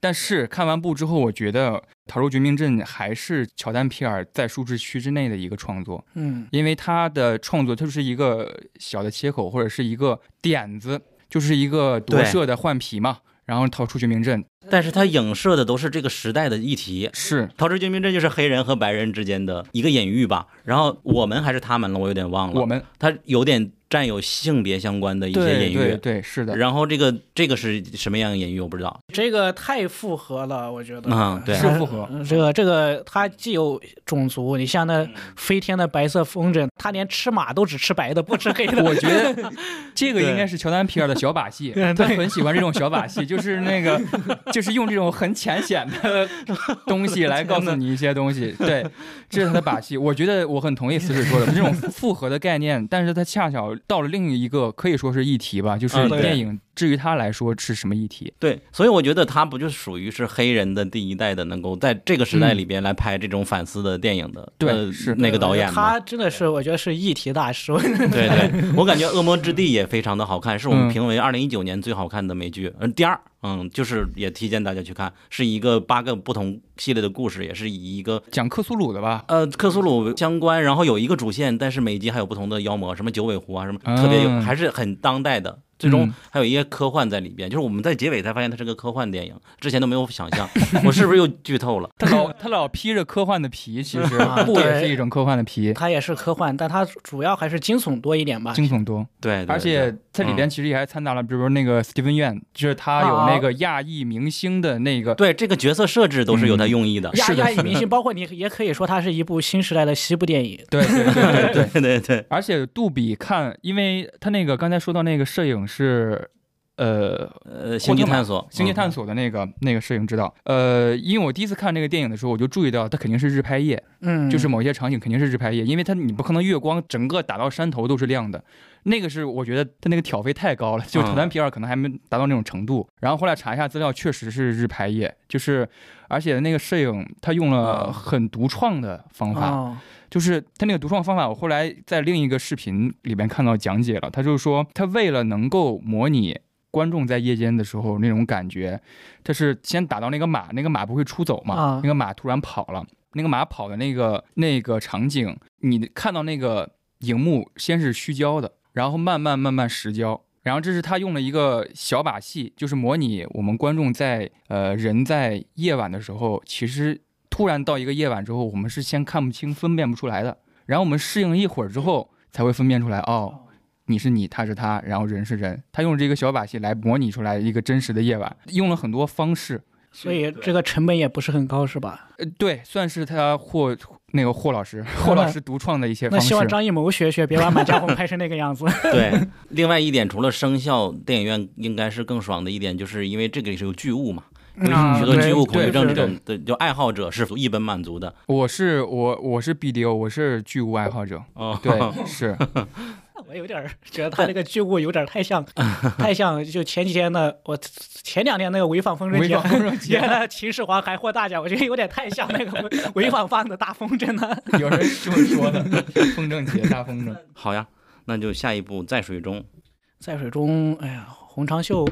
但是看完布之后，我觉得《逃出绝命镇》还是乔丹皮尔在舒适区之内的一个创作，嗯，因为他的创作就是一个小的切口或者是一个点子，就是一个夺对舍的换皮嘛。然后逃出绝命镇但是他影射的都是这个时代的议题。是逃出绝命镇就是黑人和白人之间的一个隐喻吧，然后我们还是他们了，我有点忘了。我们他有点占有性别相关的一些隐喻。对对是的，然后这个这个是什么样的隐喻我不知道。这个太复合了，我觉得。嗯对是复合。嗯这个这个，它既有种族，你像那飞天的白色风筝，它连吃马都只吃白的，不吃黑的。我觉得 这个应该是乔丹皮尔的小把戏，他很喜欢这种小把戏，就是那个，就是用这种很浅显的东西来告诉你一些东西。对，这是他的把戏。我觉得我很同意思水说的这种复合的概念，但是他恰巧到了另一个可以说是议题吧，就是电影至于他来说是什么议题？对，所以我觉得他不就属于是黑人的第一代的，能够在这个时代里边来拍这种反思的电影的，嗯对呃是那个导演。他真的是，我觉得是议题大师。对对，我感觉《恶魔之地》也非常的好看，是我们嗯评为二零一九年最好看的美剧，嗯，第二，嗯，就是也推荐大家去看，是一个八个不同系列的故事，也是以一个讲克苏鲁的吧？呃克苏鲁相关，然后有一个主线，但是每集还有不同的妖魔，什么九尾狐啊，什么嗯特别有，还是很当代的。最终嗯还有一些科幻在里边，就是我们在结尾才发现它是个科幻电影，之前都没有想象。我是不是又剧透了？他老他老披着科幻的皮，其实啊布也是一种科幻的皮，它也是科幻，但它主要还是惊悚多一点吧。惊悚多。对，对而且对它里边其实也还掺杂了，比如说那个 Steven Yeun，就是他有那个亚裔明星的那个，对这个角色设置都是有他用意的。亚是的亚裔明星，包括你也可以说它是一部新时代的西部电影。对对对。对对 对，而且杜比看，因为他那个刚才说到那个摄影是，呃，呃，星际探索，星际探索，的那个、那个摄影指导，呃，因为我第一次看这个电影的时候，我就注意到它肯定是日拍夜，嗯，就是某些场景肯定是日拍夜，因为它你不可能月光整个打到山头都是亮的，那个是我觉得它那个挑飞太高了，就嗯乔丹皮尔可能还没达到那种程度。然后后来查一下资料，确实是日拍夜，就是而且那个摄影他用了嗯。很独创的方法，哦，就是他那个独创方法，我后来在另一个视频里边看到讲解了，他就是说他为了能够模拟。观众在夜间的时候那种感觉，他是先打到那个马，那个马不会出走嘛？啊那个马突然跑了，那个马跑的那个那个场景，你看到那个荧幕先是虚焦的，然后慢慢慢慢实焦，然后这是他用了一个小把戏，就是模拟我们观众在呃人在夜晚的时候，其实突然到一个夜晚之后，我们是先看不清、分辨不出来的，然后我们适应了一会儿之后才会分辨出来，哦。你是你，他是他，然后人是人。他用这个小把戏来模拟出来一个真实的夜晚，用了很多方式。所以这个成本也不是很高，是吧？呃，对，算是他霍那个霍老师，霍老师独创的一些那方式。那希望张艺谋学学，别把《满江红》拍成那个样子。对，另外一点，除了声效，电影院应该是更爽的一点，就是因为这个里是有剧物嘛，许多对剧务恐惧对症这对种的，就爱好者是一本满足的。我是我我是 BDO，我是剧物爱好者。哦，对，是 我有点儿 觉得他这个剧务有点太像，太像就前几天的我前两天那个潍坊风筝节潍坊风筝节的秦始皇还获大奖，我觉得有点太像那个潍坊放的大风筝了。有人这么说的，风筝节大风筝。好呀，那就下一步在水中。在水中，哎呀，洪长秀。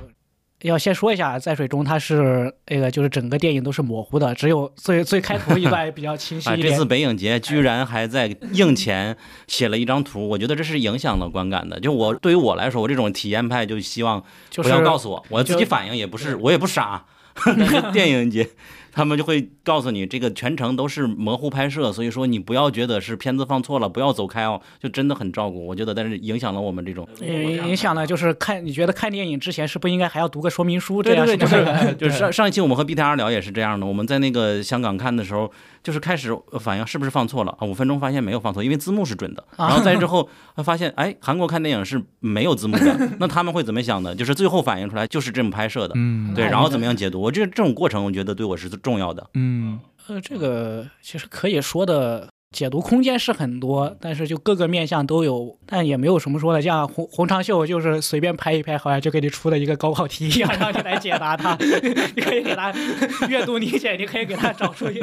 要先说一下，在水中它是那个，就是整个电影都是模糊的，只有最最开头一段比较清晰 啊，一点。这次北影节居然还在映前写了一张图，我觉得这是影响了观感的。就我对于我来说，我这种体验派就希望就是不要告诉我，我自己反应也不是，我也不傻。但是电影节他们就会告诉你，这个全程都是模糊拍摄，所以说你不要觉得是片子放错了，不要走开哦，就真的很照顾。我觉得，但是影响了我们这种。影影响了，就是看你觉得看电影之前是不应该还要读个说明书？这样对对对，就是就是上上一期我们和 BTR 聊也是这样的，我们在那个香港看的时候，就是开始反应是不是放错了啊？五分钟发现没有放错，因为字幕是准的，然后再之后 发现哎，韩国看电影是没有字幕的，那他们会怎么想呢？就是最后反映出来就是这么拍摄的，嗯对，然后怎么样解读？我这这种过程，我觉得对我是重要的。嗯呃，这个其实可以说的解读空间是很多，但是就各个面向都有，但也没有什么说的。像洪洪长秀就是随便拍一拍，好像就给你出了一个高考题一样，让你来解答它。你可以给他阅读理解，你可以给他找出一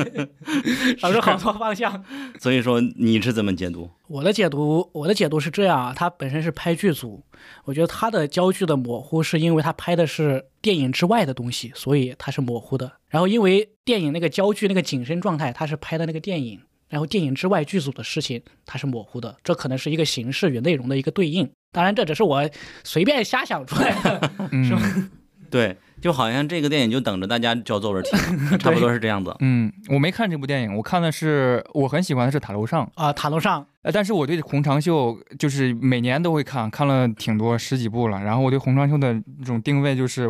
找出好多方向。所以说你是怎么解读？我的解读，我的解读是这样啊，他本身是拍剧组，我觉得他的焦距的模糊是因为他拍的是电影之外的东西，所以它是模糊的。然后因为电影那个焦距那个景深状态，他是拍的那个电影，然后电影之外剧组的事情它是模糊的，这可能是一个形式与内容的一个对应。当然，这只是我随便瞎想出来的。嗯 对，就好像这个电影就等着大家交作文题，差不多是这样子。嗯，我没看这部电影，我看的是我很喜欢的是《塔楼上》，啊，塔楼上呃，但是我对红长秀就是每年都会看，看了挺多十几部了。然后我对红长秀的这种定位就是，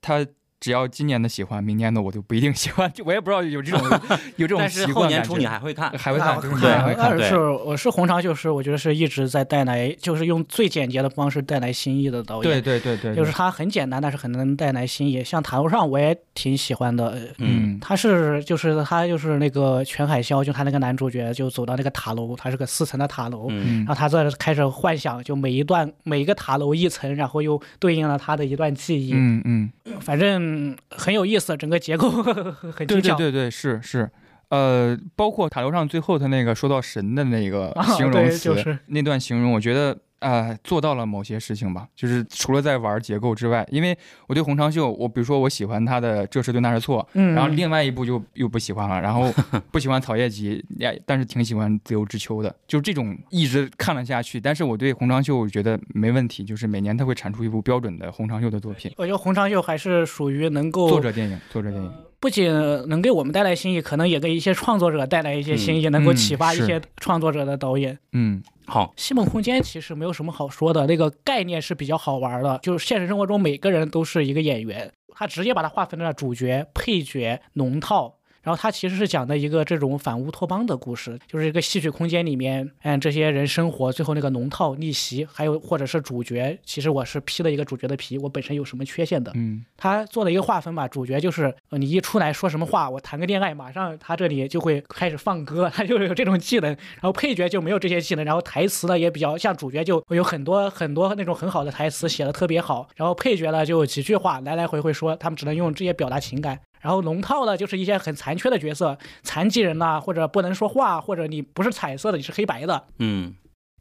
他只要今年的喜欢，明年的我就不一定喜欢，就我也不知道有这种 有这种但是。后年初你还会看，还会看，就是对还会看。但是我是红长秀是我觉得是一直在带来，就是用最简洁的方式带来新意的导演。对对对对，就是他很简单，但是很能带来新意。像塔楼上我也挺喜欢的，呃嗯，他是就是他就是那个全海啸，就他那个男主角就走到那个塔楼，他是个四层的塔楼，嗯然后他在开始幻想，就每一段每一个塔楼一层，然后又对应了他的一段记忆，嗯嗯，反正很有意思，整个结构 很对精巧。对对对，是是。呃，包括塔楼上最后他那个说到神的那个啊形容对词，就是那段形容，我觉得呃做到了某些事情吧，就是除了在玩结构之外，因为我对洪长秀，我比如说我喜欢他的这是对那是错，嗯，然后另外一部就又不喜欢了，然后 不喜欢草叶集，也但是挺喜欢自由之秋的，就是这种一直看了下去。但是我对洪长秀我觉得没问题，就是每年他会产出一部标准的洪长秀的作品，我觉得洪长秀还是属于能够作者电影，作者电影。不仅能给我们带来新意，可能也给一些创作者带来一些新意，能够嗯启发一些创作者的导演。嗯好，西梦空间其实没有什么好说的，那个概念是比较好玩的，就是现实生活中每个人都是一个演员，他直接把它划分成了主角、配角、龙套。然后他其实是讲的一个这种反乌托邦的故事，就是一个戏曲空间里面，嗯，这些人生活，最后那个龙套逆袭，还有或者是主角，其实我是披了一个主角的皮，我本身有什么缺陷的，嗯他做了一个划分吧，主角就是呃你一出来说什么话，我谈个恋爱，马上他这里就会开始放歌，他就有这种技能。然后配角就没有这些技能，然后台词呢也比较像主角就有很多很多那种很好的台词写的特别好，然后配角呢就有几句话来来回回说，他们只能用这些表达情感。然后龙套呢，就是一些很残缺的角色，残疾人呐、或者不能说话，或者你不是彩色的，你是黑白的，嗯。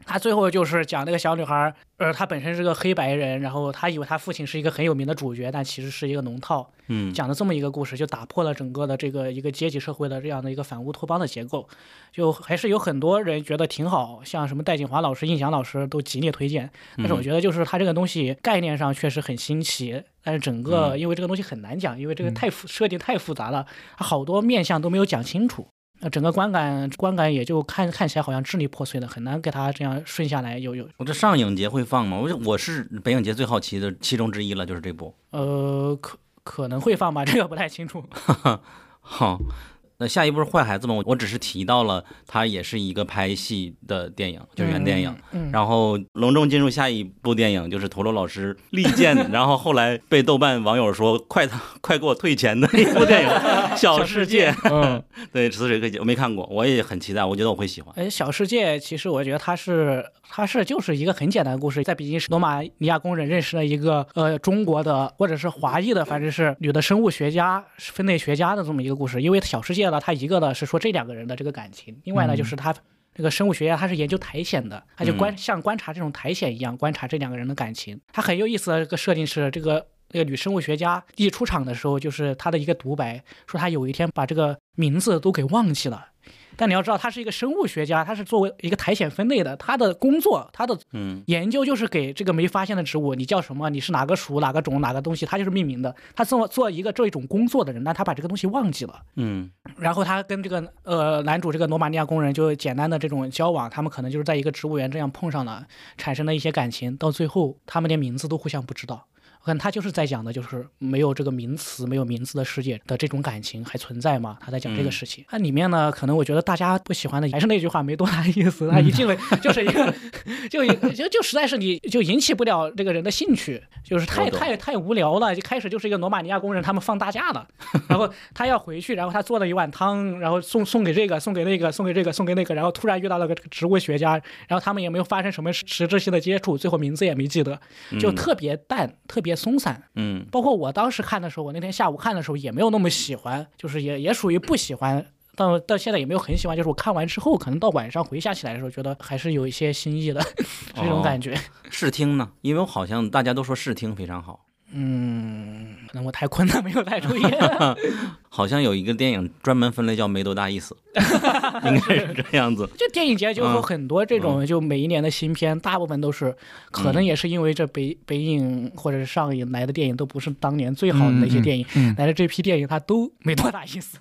他最后就是讲那个小女孩，呃，她本身是个黑白人，然后她以为她父亲是一个很有名的主角，但其实是一个龙套，嗯，讲的这么一个故事，就打破了整个的这个一个阶级社会的这样的一个反乌托邦的结构，就还是有很多人觉得挺好，像什么戴锦华老师、印翔老师都极力推荐。但是我觉得就是它这个东西概念上确实很新奇，但是整个因为这个东西很难讲，因为这个太复设定太复杂了，它好多面相都没有讲清楚。那整个观感观感也就看看起来好像支离破碎的，很难给它这样顺下来。有有我这上影节会放吗？我我是北影节最好奇的其中之一了，就是这部。呃可可能会放吧，这个不太清楚。好，那下一部是坏孩子们，我我只是提到了它也是一个拍戏的电影，就是原电影。嗯，嗯然后隆重进入下一部电影，就是陀螺老师力荐，然后后来被豆瓣网友说快他快给我退钱的一部电影《小世界》。嗯对，此水可以，我没看过，我也很期待，我觉得我会喜欢。哎，小世界其实我觉得它是它是就是一个很简单的故事，在比利时罗马尼亚工人认识了一个呃中国的或者是华裔的，反正是女的生物学家、分类学家的这么一个故事。因为小世界呢，它一个呢是说这两个人的这个感情，另外呢嗯就是他这个生物学家他是研究苔藓的，他就观像观察这种苔藓一样观察这两个人的感情。他很有意思的这个设定是，这个那个女生物学家一出场的时候，就是他的一个独白，说他有一天把这个名字都给忘记了。但你要知道，他是一个生物学家，他是作为一个苔藓分类的，他的工作，他的嗯研究就是给这个没发现的植物，你叫什么？你是哪个属、哪个种、哪个东西？他就是命名的。他做做一个这种工作的人，但他把这个东西忘记了。嗯然后他跟这个呃男主这个罗马尼亚工人就简单的这种交往，他们可能就是在一个植物园这样碰上了，产生了一些感情，到最后他们连名字都互相不知道。我看他就是在讲的，就是没有这个名词、没有名字的世界的这种感情还存在吗？他在讲这个事情。那里面呢，可能我觉得大家不喜欢的还是那句话，没多大意思。他一进来就是一个，就就就实在是你就引起不了这个人的兴趣，就是太太太无聊了。就开始就是一个罗马尼亚工人，他们放大假了，然后他要回去，然后他做了一碗汤，然后送送给这个，送给那个，送给这个，送给那个，然后突然遇到了个植物学家，然后他们也没有发生什么实实质性的接触，最后名字也没记得，就特别淡，特别松散。嗯包括我当时看的时候，我那天下午看的时候也没有那么喜欢，就是也也属于不喜欢。到到现在也没有很喜欢，就是我看完之后，可能到晚上回想起来的时候，觉得还是有一些新意的 这种感觉。试听呢？因为我好像大家都说试听非常好，嗯，可能我太困了，没有太注意。好像有一个电影专门分类叫没多大意思，应该是这样子。就电影节就有很多这种，就每一年的新片，大部分都是，可能也是因为这北北影或者是上影来的电影都不是当年最好的那些电影，嗯嗯来的这批电影它都没多大意思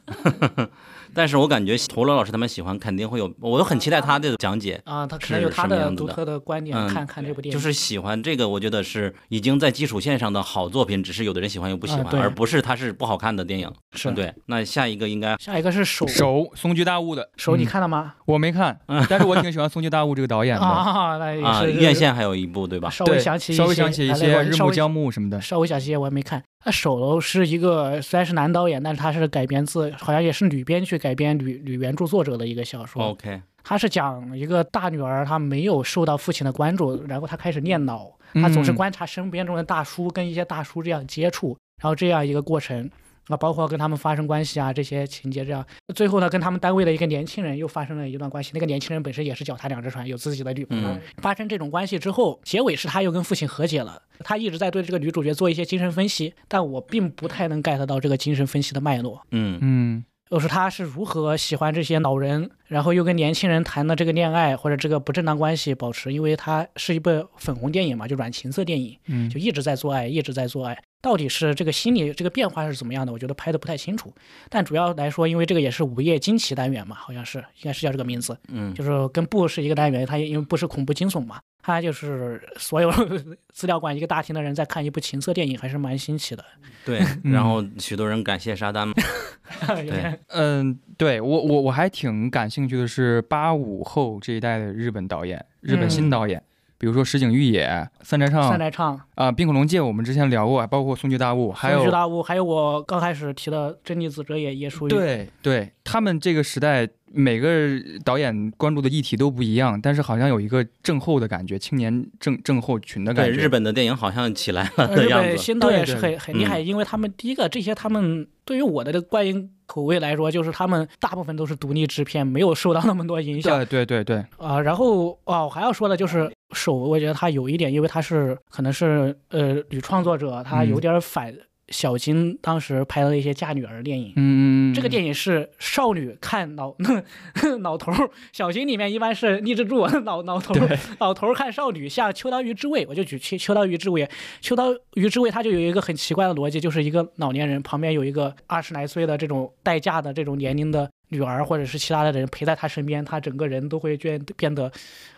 但是我感觉陀螺老师他们喜欢，肯定会有，我都很期待他的讲解。啊，他可能有他的独特的观点，嗯看看这部电影就是喜欢这个，我觉得是已经在基础线上的好作品，只是有的人喜欢又不喜欢，啊而不是它是不好看的电影。是嗯对。那下一个应该下一个是手手松居大悟的手，你嗯看了吗？我没看，但是我挺喜欢松居大悟这个导演的。啊，那也啊，是院线还有一部对吧？稍微，想起一稍微想起一啊些日暮江暮什么的。稍微想起一些我还没看。那手是一个虽然是男导演，但是他是改编自好像也是女编剧改编女女原著作者的一个小说。OK，他是讲一个大女儿，她没有受到父亲的关注，然后她开始念脑，她总是嗯观察身边中的大叔，跟一些大叔这样接触，然后这样一个过程。啊，包括跟他们发生关系啊，这些情节这样，最后呢，跟他们单位的一个年轻人又发生了一段关系。那个年轻人本身也是脚踏两只船，有自己的女朋友。嗯发生这种关系之后，结尾是他又跟父亲和解了。他一直在对这个女主角做一些精神分析，但我并不太能 get 到这个精神分析的脉络。嗯嗯就是他是如何喜欢这些老人，然后又跟年轻人谈的这个恋爱或者这个不正当关系保持，因为它是一部粉红电影嘛，就软情色电影，嗯就一直在做爱，一直在做爱。到底是这个心理这个变化是怎么样的？我觉得拍的不太清楚。但主要来说，因为这个也是午夜惊奇单元嘛，好像是应该是叫这个名字，嗯就是跟布是一个单元，它因为布是恐怖惊悚嘛，它就是所有 资料馆一个大厅的人在看一部情色电影，还是蛮新奇的。对。然后许多人感谢沙丹嘛，对嗯，对我我我还挺感兴趣的是八五后这一代的日本导演，日本新导演，比如说石井裕也、三宅三唱宅唱。啊、冰恐龙界我们之前聊过，包括松居大悟，还有松居大悟，还有我刚开始提的真理子哲也也属于对对，他们这个时代每个导演关注的议题都不一样，但是好像有一个症候的感觉，青年症症候群的感对觉。日本的电影好像起来了的样子。本新导演对对是很很厉害，因为他们第一个这些他们对于我的这个观影口味来说，就是他们大部分都是独立制片，没有受到那么多影响对对对对，啊、然后啊，我还要说的就是手，我觉得他有一点，因为他是可能是呃女创作者，他有嗯点反小金当时拍的一些嫁女儿电影。嗯，这个电影是少女看老老 头儿，小金里面一般是励志柱，老老头儿老头儿看少女，像秋刀鱼之味，我就举秋秋刀鱼之味，秋刀鱼之味它就有一个很奇怪的逻辑，就是一个老年人旁边有一个二十来岁的这种待嫁的这种年龄的女儿或者是其他的人陪在他身边，他整个人都会变变得，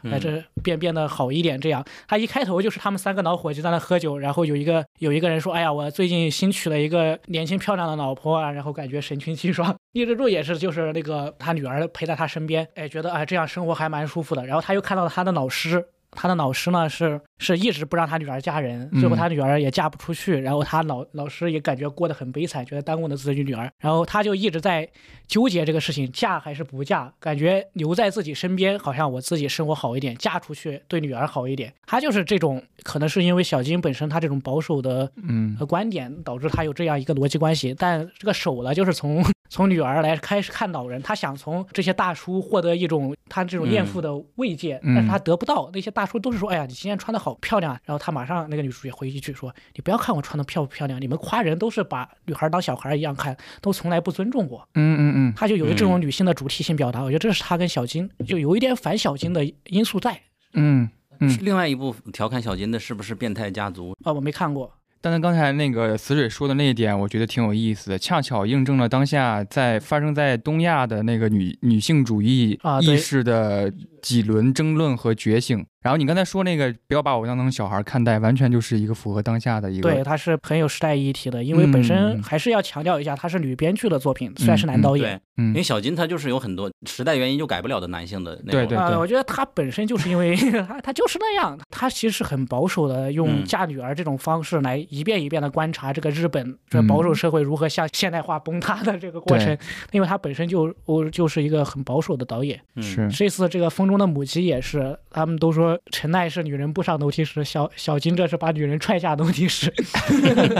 哎，这变变得好一点。这样，他一开头就是他们三个老伙计在那喝酒，然后有一个有一个人说，哎呀，我最近新娶了一个年轻漂亮的老婆啊，然后感觉神清气爽。励志柱也是，就是那个他女儿陪在他身边，哎，觉得啊这样生活还蛮舒服的。然后他又看到了他的老师。他的老师呢是是一直不让他女儿嫁人，最后他女儿也嫁不出去，然后他老老师也感觉过得很悲惨，觉得耽误了自己女儿，然后他就一直在纠结这个事情，嫁还是不嫁，感觉留在自己身边好像我自己生活好一点，嫁出去对女儿好一点。他就是这种，可能是因为小金本身他这种保守的嗯观点，导致他有这样一个逻辑关系。但这个手呢，就是从 从女儿来开始看老人，他想从这些大叔获得一种他这种艳父的慰藉，嗯但是他得不到。那些大叔都是说：“哎呀，你今天穿的好漂亮。”然后他马上那个女主角回一句说：“你不要看我穿的漂不漂亮，你们夸人都是把女孩当小孩一样看，都从来不尊重我。”嗯嗯嗯，他就有这种女性的主体性表达，我觉得这是他跟小金就有一点反小金的因素在。嗯嗯另外一部调侃小金的是不是《变态家族》？啊，我没看过。但是刚才那个死水说的那一点，我觉得挺有意思的，恰巧印证了当下在发生在东亚的那个女女性主义啊对意识的几轮争论和觉醒。然后你刚才说那个不要把我当成小孩看待，完全就是一个符合当下的一个对，它是很有时代议题的，因为本身嗯还是要强调一下，它是女编剧的作品，虽然是男导演。对，因为嗯小金他就是有很多时代原因就改不了的男性的那种。对对啊、我觉得他本身就是因为 他他就是那样，他其实是很保守的，用嗯嫁女儿这种方式来一遍一遍的观察这个日本这保守社会如何向现代化崩塌的这个过程。因为他本身就我就是一个很保守的导演。嗯是这次这个《风中的母鸡》也是，他们都说陈奈是女人不上楼梯时，小小金这是把女人踹下楼梯时，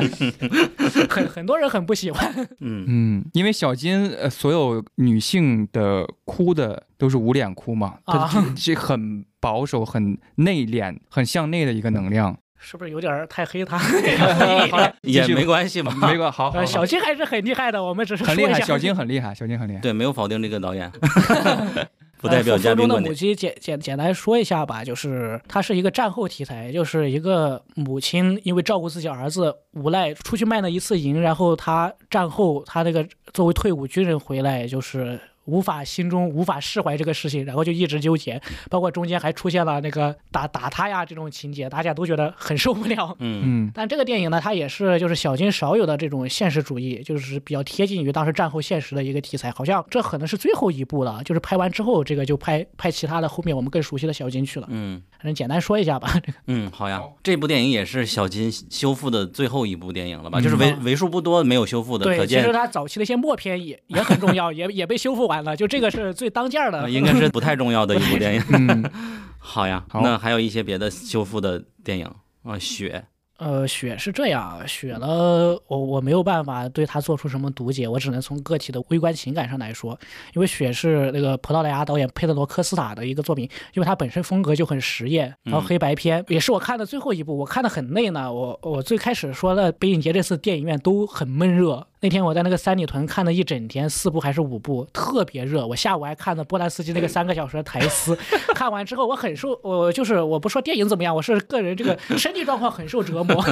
很很多人很不喜欢。嗯嗯，因为小金呃，所有女性的哭的都是捂脸哭嘛，她啊这这很保守、很内敛、很向内的一个能量。是不是有点太黑他？好了，也没关系嘛。没关，好好好呃，小金还是很厉害的，我们只是很厉害。小金很厉害，小金很厉害。对，没有否定这个导演，不代表呃嘉宾观点。风中的母亲简简简单说一下吧，就是它是一个战后题材，就是一个母亲因为照顾自己儿子无赖出去卖了一次淫，然后他战后他那个作为退伍军人回来就是。无法心中无法释怀这个事情，然后就一直纠结，包括中间还出现了那个打打他呀这种情节，大家都觉得很受不了。嗯嗯但这个电影呢，它也是就是小金少有的这种现实主义，就是比较贴近于当时战后现实的一个题材。好像这可能是最后一部了，就是拍完之后，这个就拍拍其他的后面我们更熟悉的小金去了。嗯反正简单说一下吧。这个嗯，好呀。这部电影也是小金修复的最后一部电影了吧？嗯就是为为数不多没有修复的，可对，其实他早期的一些默片也也很重要，也也被修复完了。就这个是最当件儿的呃。应该是不太重要的一部电影。嗯，好呀，好那还有一些别的修复的电影啊，雪。呃，雪是这样，雪呢，我我没有办法对它做出什么读解，我只能从个体的微观情感上来说，因为雪是那个葡萄牙导演佩德罗科斯塔的一个作品，因为它本身风格就很实验，然后嗯黑白片，也是我看的最后一部，我看的很累呢，我我最开始说的北影节这次电影院都很闷热。那天我在那个三里屯看了一整天，四部还是五部，特别热。我下午还看了波兰斯基那个三个小时的台词，看完之后我很受，我就是我不说电影怎么样，我是个人这个身体状况很受折磨。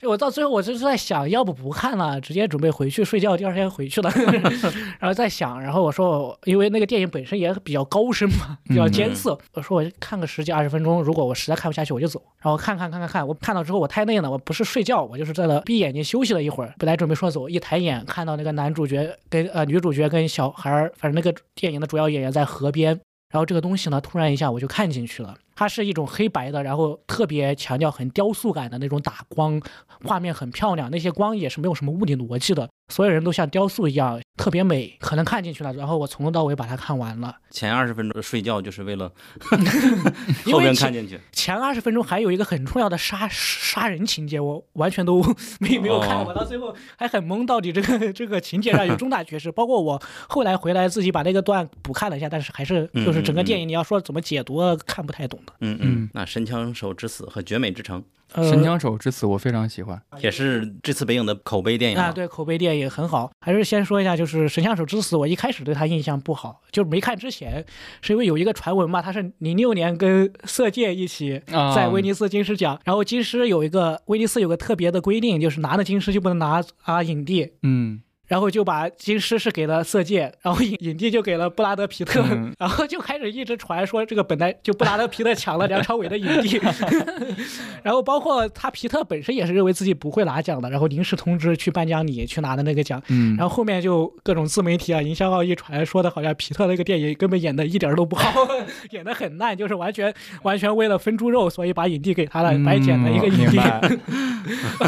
就 我到最后我就是在想，要不不看了，直接准备回去睡觉，第二天回去了。然后在想，然后我说，因为那个电影本身也比较高深嘛，比较艰涩，我说我看个十几二十分钟，如果我实在看不下去，我就走。然后看看看看看，我看到之后我太累了，我不是睡觉，我就是在那闭眼睛休息了一会儿。本来准备说走，一抬眼看到那个男主角跟呃女主角跟小孩儿，反正那个电影的主要演员在河边。然后这个东西呢，突然一下我就看进去了。它是一种黑白的，然后特别强调很雕塑感的那种打光，画面很漂亮，那些光也是没有什么物理逻辑的，所有人都像雕塑一样，特别美，可能看进去了。然后我从头到尾把它看完了。前二十分钟睡觉就是为了 因后边看进去。前二十分钟还有一个很重要的杀杀人情节，我完全都 没没有看，哦我到最后还很懵，到底这个 这个情节上有重大缺失。包括我后来回来自己把那个段补看了一下，但是还是就是整个电影你要说怎么解读，看不太懂的。嗯嗯，那《神枪手之死》和《绝美之城呃，神枪手之死我非常喜欢。》也是这次北影的口碑电影啊，对，口碑电影很好。还是先说一下，就是《神枪手之死》，我一开始对他印象不好，就是没看之前，是因为有一个传闻嘛，他是零六年跟《色戒》一起啊在威尼斯金狮奖，然后金狮有一个威尼斯有个特别的规定，就是拿了金狮就不能拿啊影帝。嗯然后就把金狮是给了色戒，然后影影帝就给了布拉德皮特，嗯。然后就开始一直传说这个本来就布拉德皮特抢了梁朝伟的影帝，然后包括他皮特本身也是认为自己不会拿奖的，然后临时通知去颁奖礼去拿的那个奖，嗯，然后后面就各种自媒体啊、营销号一传，说的好像皮特那个电影根本演的一点儿都不好，演的很烂，就是完全完全为了分猪肉，所以把影帝给他了，白捡了一个影帝。嗯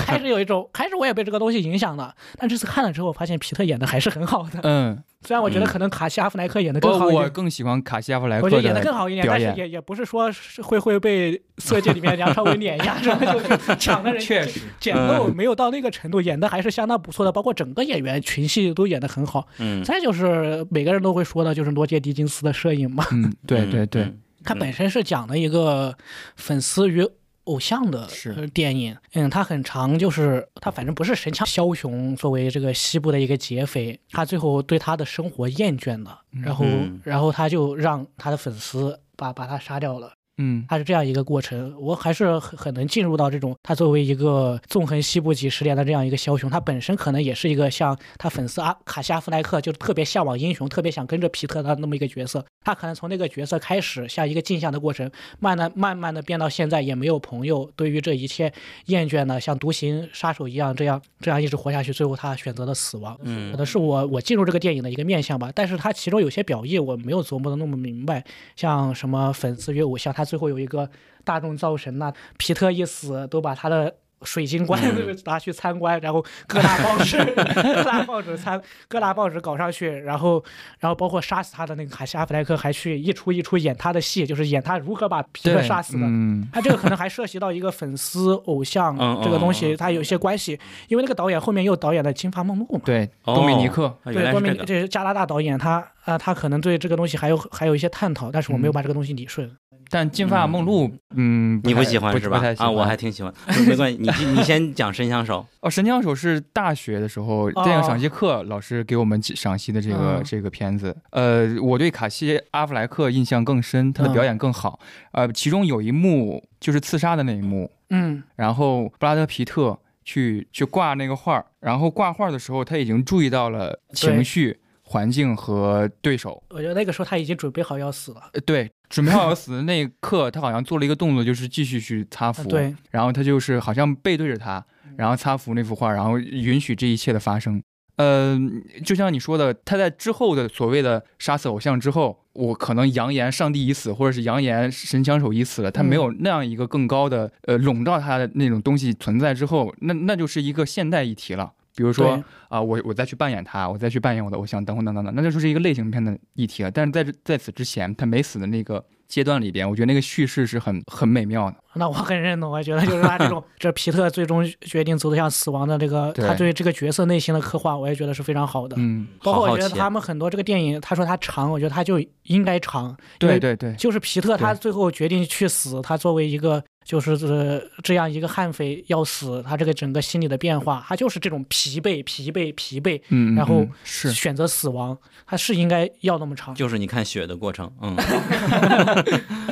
开始有一种，开始我也被这个东西影响了，但这次看了之后，发现皮特演的还是很好的。嗯，虽然我觉得可能卡西阿弗莱克演的更好一点，我更喜欢卡西阿弗莱克我觉得演的更好一点，但是也也不是说是会会被《色戒》里面梁朝伟碾压，是吧就就抢的人确实，捡漏没有到那个程度，演的还是相当不错的，包括整个演员群戏都演的很好。嗯，再就是每个人都会说的，就是罗杰·狄金斯的摄影嘛，嗯，对嗯对对，嗯它本身是讲了一个粉丝与偶像的电影，嗯，它很长，就是他反正不是神枪枭雄作为这个西部的一个劫匪，他最后对他的生活厌倦了，然后嗯。然后他就让他的粉丝把把他杀掉了。嗯它是这样一个过程，我还是很很能进入到这种他作为一个纵横西部几十年的这样一个枭雄，他本身可能也是一个像他粉丝阿卡西阿弗莱克，就是特别向往英雄，特别想跟着皮特的那么一个角色。他可能从那个角色开始，像一个镜像的过程，慢慢慢慢的变到现在也没有朋友，对于这一切厌倦了，像独行杀手一样这样这样一直活下去，最后他选择了死亡。嗯可能是我我进入这个电影的一个面向吧，但是他其中有些表意我没有琢磨的那么明白，像什么粉丝与偶像，他最后有一个大众造神呐、皮特一死都把他的。水晶棺嗯 拿去参观，然后各大报纸、各大报纸参各大报纸搞上去，然后然后包括杀死他的那个卡西阿弗莱克还去一出一出演他的戏，就是演他如何把皮特杀死的。嗯他这个可能还涉及到一个粉丝偶像嗯这个东西，嗯嗯它有一些关系，因为那个导演后面又导演了《金发梦露》嘛。对，哦多米尼克，对，多米来是这是加拿大导演，他啊、他可能对这个东西还有还有一些探讨，但是我没有嗯把这个东西理顺。但金发梦露，嗯，你不喜欢是吧？不太？喜啊，欢我还挺喜欢，没关系，你你先讲神枪手，哦，《神枪手》是大学的时候电影赏析课老师给我们赏析的这个、嗯。这个片子。呃，我对卡西阿弗莱克印象更深，他的表演更好。呃，其中有一幕就是刺杀的那一幕，嗯。然后布拉德皮特去去挂那个画儿，然后挂画儿的时候他已经注意到了情绪、环境和对手。我觉得那个时候他已经准备好要死了。呃，对，准备好要死的那一刻，他好像做了一个动作，就是继续去擦符。啊对，然后他就是好像背对着他，然后擦符那幅画，然后允许这一切的发生。呃，就像你说的，他在之后的所谓的杀死偶像之后，我可能扬言上帝已死，或者是扬言神枪手已死了，他没有那样一个更高的呃笼罩他的那种东西存在之后，那那就是一个现代议题了。比如说对啊、我我再去扮演他，我再去扮演我的偶像，等等等等等，那就是一个类型片的议题了。但是在这在此之前，他没死的那个阶段里边，我觉得那个叙事是很很美妙的。那我很认同，我觉得就是他这种 这皮特最终决定走向死亡的这个，对他对这个角色内心的刻画，我也觉得是非常好的。嗯，包括我觉得他们很多这个电影，他说他长，我觉得他就应该长。对对对，就是皮特他最后决定去死，他作为一个就是这这样一个悍匪要死，他这个整个心理的变化，他就是这种疲惫、疲惫、疲惫，嗯，然后嗯是选择死亡，他是应该要那么长。就是你看血的过程，嗯，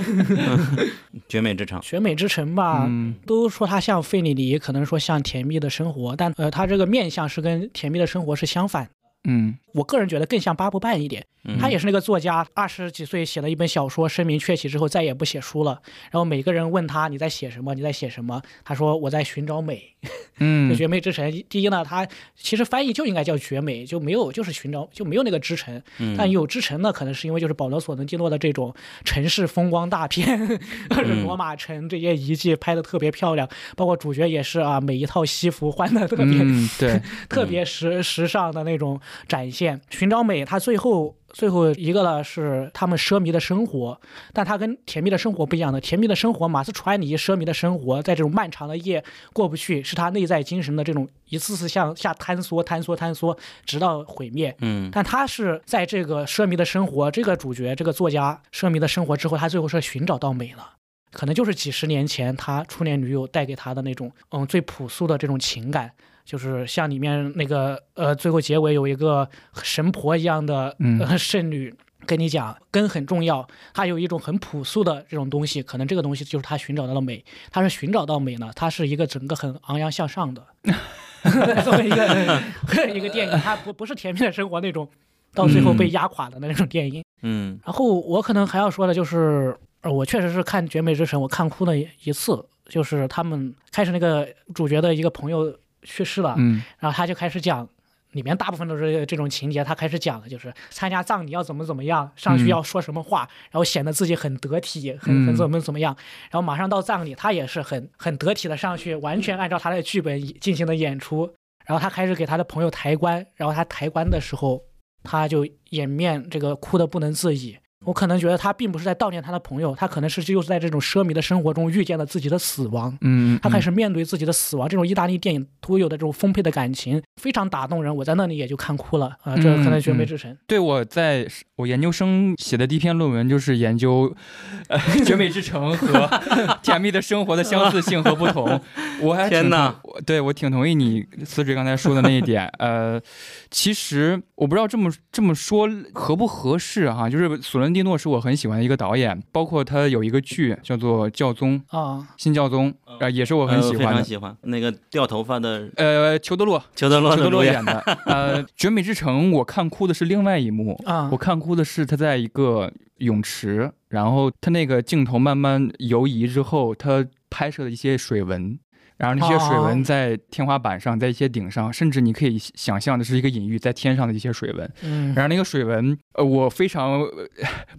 绝美之城，绝美之城吧，嗯都说它像费里尼，可能说像甜蜜的生活，但呃，它这个面相是跟甜蜜的生活是相反。嗯我个人觉得更像八部半一点。嗯他也是那个作家，二十几岁写了一本小说，声名鹊起之后再也不写书了。然后每个人问他你在写什么？你在写什么？他说我在寻找美。嗯绝美之城，第一呢，它其实翻译就应该叫绝美，就没有就是寻找就没有那个之城。嗯但有之城呢，可能是因为就是保罗·索伦蒂诺的这种城市风光大片，就是罗马城这些遗迹拍的特别漂亮，包括主角也是啊，每一套西服换的特别、嗯，对，特别时时尚的那种展现。寻找美，它最后最后一个呢是他们奢靡的生活，但他跟甜蜜的生活不一样的。甜蜜的生活，马斯川尼奢靡的生活，在这种漫长的夜过不去，是他内在精神的这种一次次向下坍缩、坍缩、坍缩，直到毁灭。嗯但他是在这个奢靡的生活，这个主角这个作家奢靡的生活之后，他最后是寻找到美了。可能就是几十年前他初恋女友带给他的那种，嗯，最朴素的这种情感，就是像里面那个，呃，最后结尾有一个神婆一样的嗯。呃 圣女跟你讲，根很重要，它有一种很朴素的这种东西，可能这个东西就是他寻找到了美，他是寻找到美呢，他是一个整个很昂扬向上的，这么一个 一个电影，它不不是甜蜜的生活那种，到最后被压垮的那种电影。嗯。然后我可能还要说的就是，呃我确实是看《绝美之城》，我看哭了一次，就是他们开始那个主角的一个朋友去世了，嗯然后他就开始讲。里面大部分都是这种情节，他开始讲的，就是参加葬礼要怎么怎么样，上去嗯要说什么话，然后显得自己很得体，很很嗯怎么怎么样，然后马上到葬礼，他也是很很得体的上去，完全按照他的剧本进行的演出，然后他开始给他的朋友抬棺，然后他抬棺的时候，他就掩面这个哭的不能自已。我可能觉得他并不是在悼念他的朋友，他可能是就是在这种奢靡的生活中遇见了自己的死亡。嗯，他开始面对自己的死亡，这种意大利电影独有的这种丰沛的感情非常打动人。我在那里也就看哭了啊、这可能绝美之城。对，我在我研究生写的第一篇论文就是研究，呃，《绝美之城》和 《甜蜜的生活》的相似性和不同。我还挺天哪，我对我挺同意你思水刚才说的那一点。呃，其实我不知道这么这么说合不合适哈、就是索伦蒂诺是我很喜欢的一个导演，包括他有一个剧叫做《教宗》，啊，新教宗，呃，也是我很喜呃非欢的。常喜欢那个掉头发的呃，裘德洛，裘德洛裘德洛演的。呃，《绝美之城》我看哭的是另外一幕，啊我看哭的是他在一个泳池，然后他那个镜头慢慢游移之后，他拍摄的一些水纹。然后那些水纹哦在天花板上，在一些顶上，甚至你可以想象的是一个隐喻在天上的一些水纹。嗯然后那个水纹，呃，我非常呃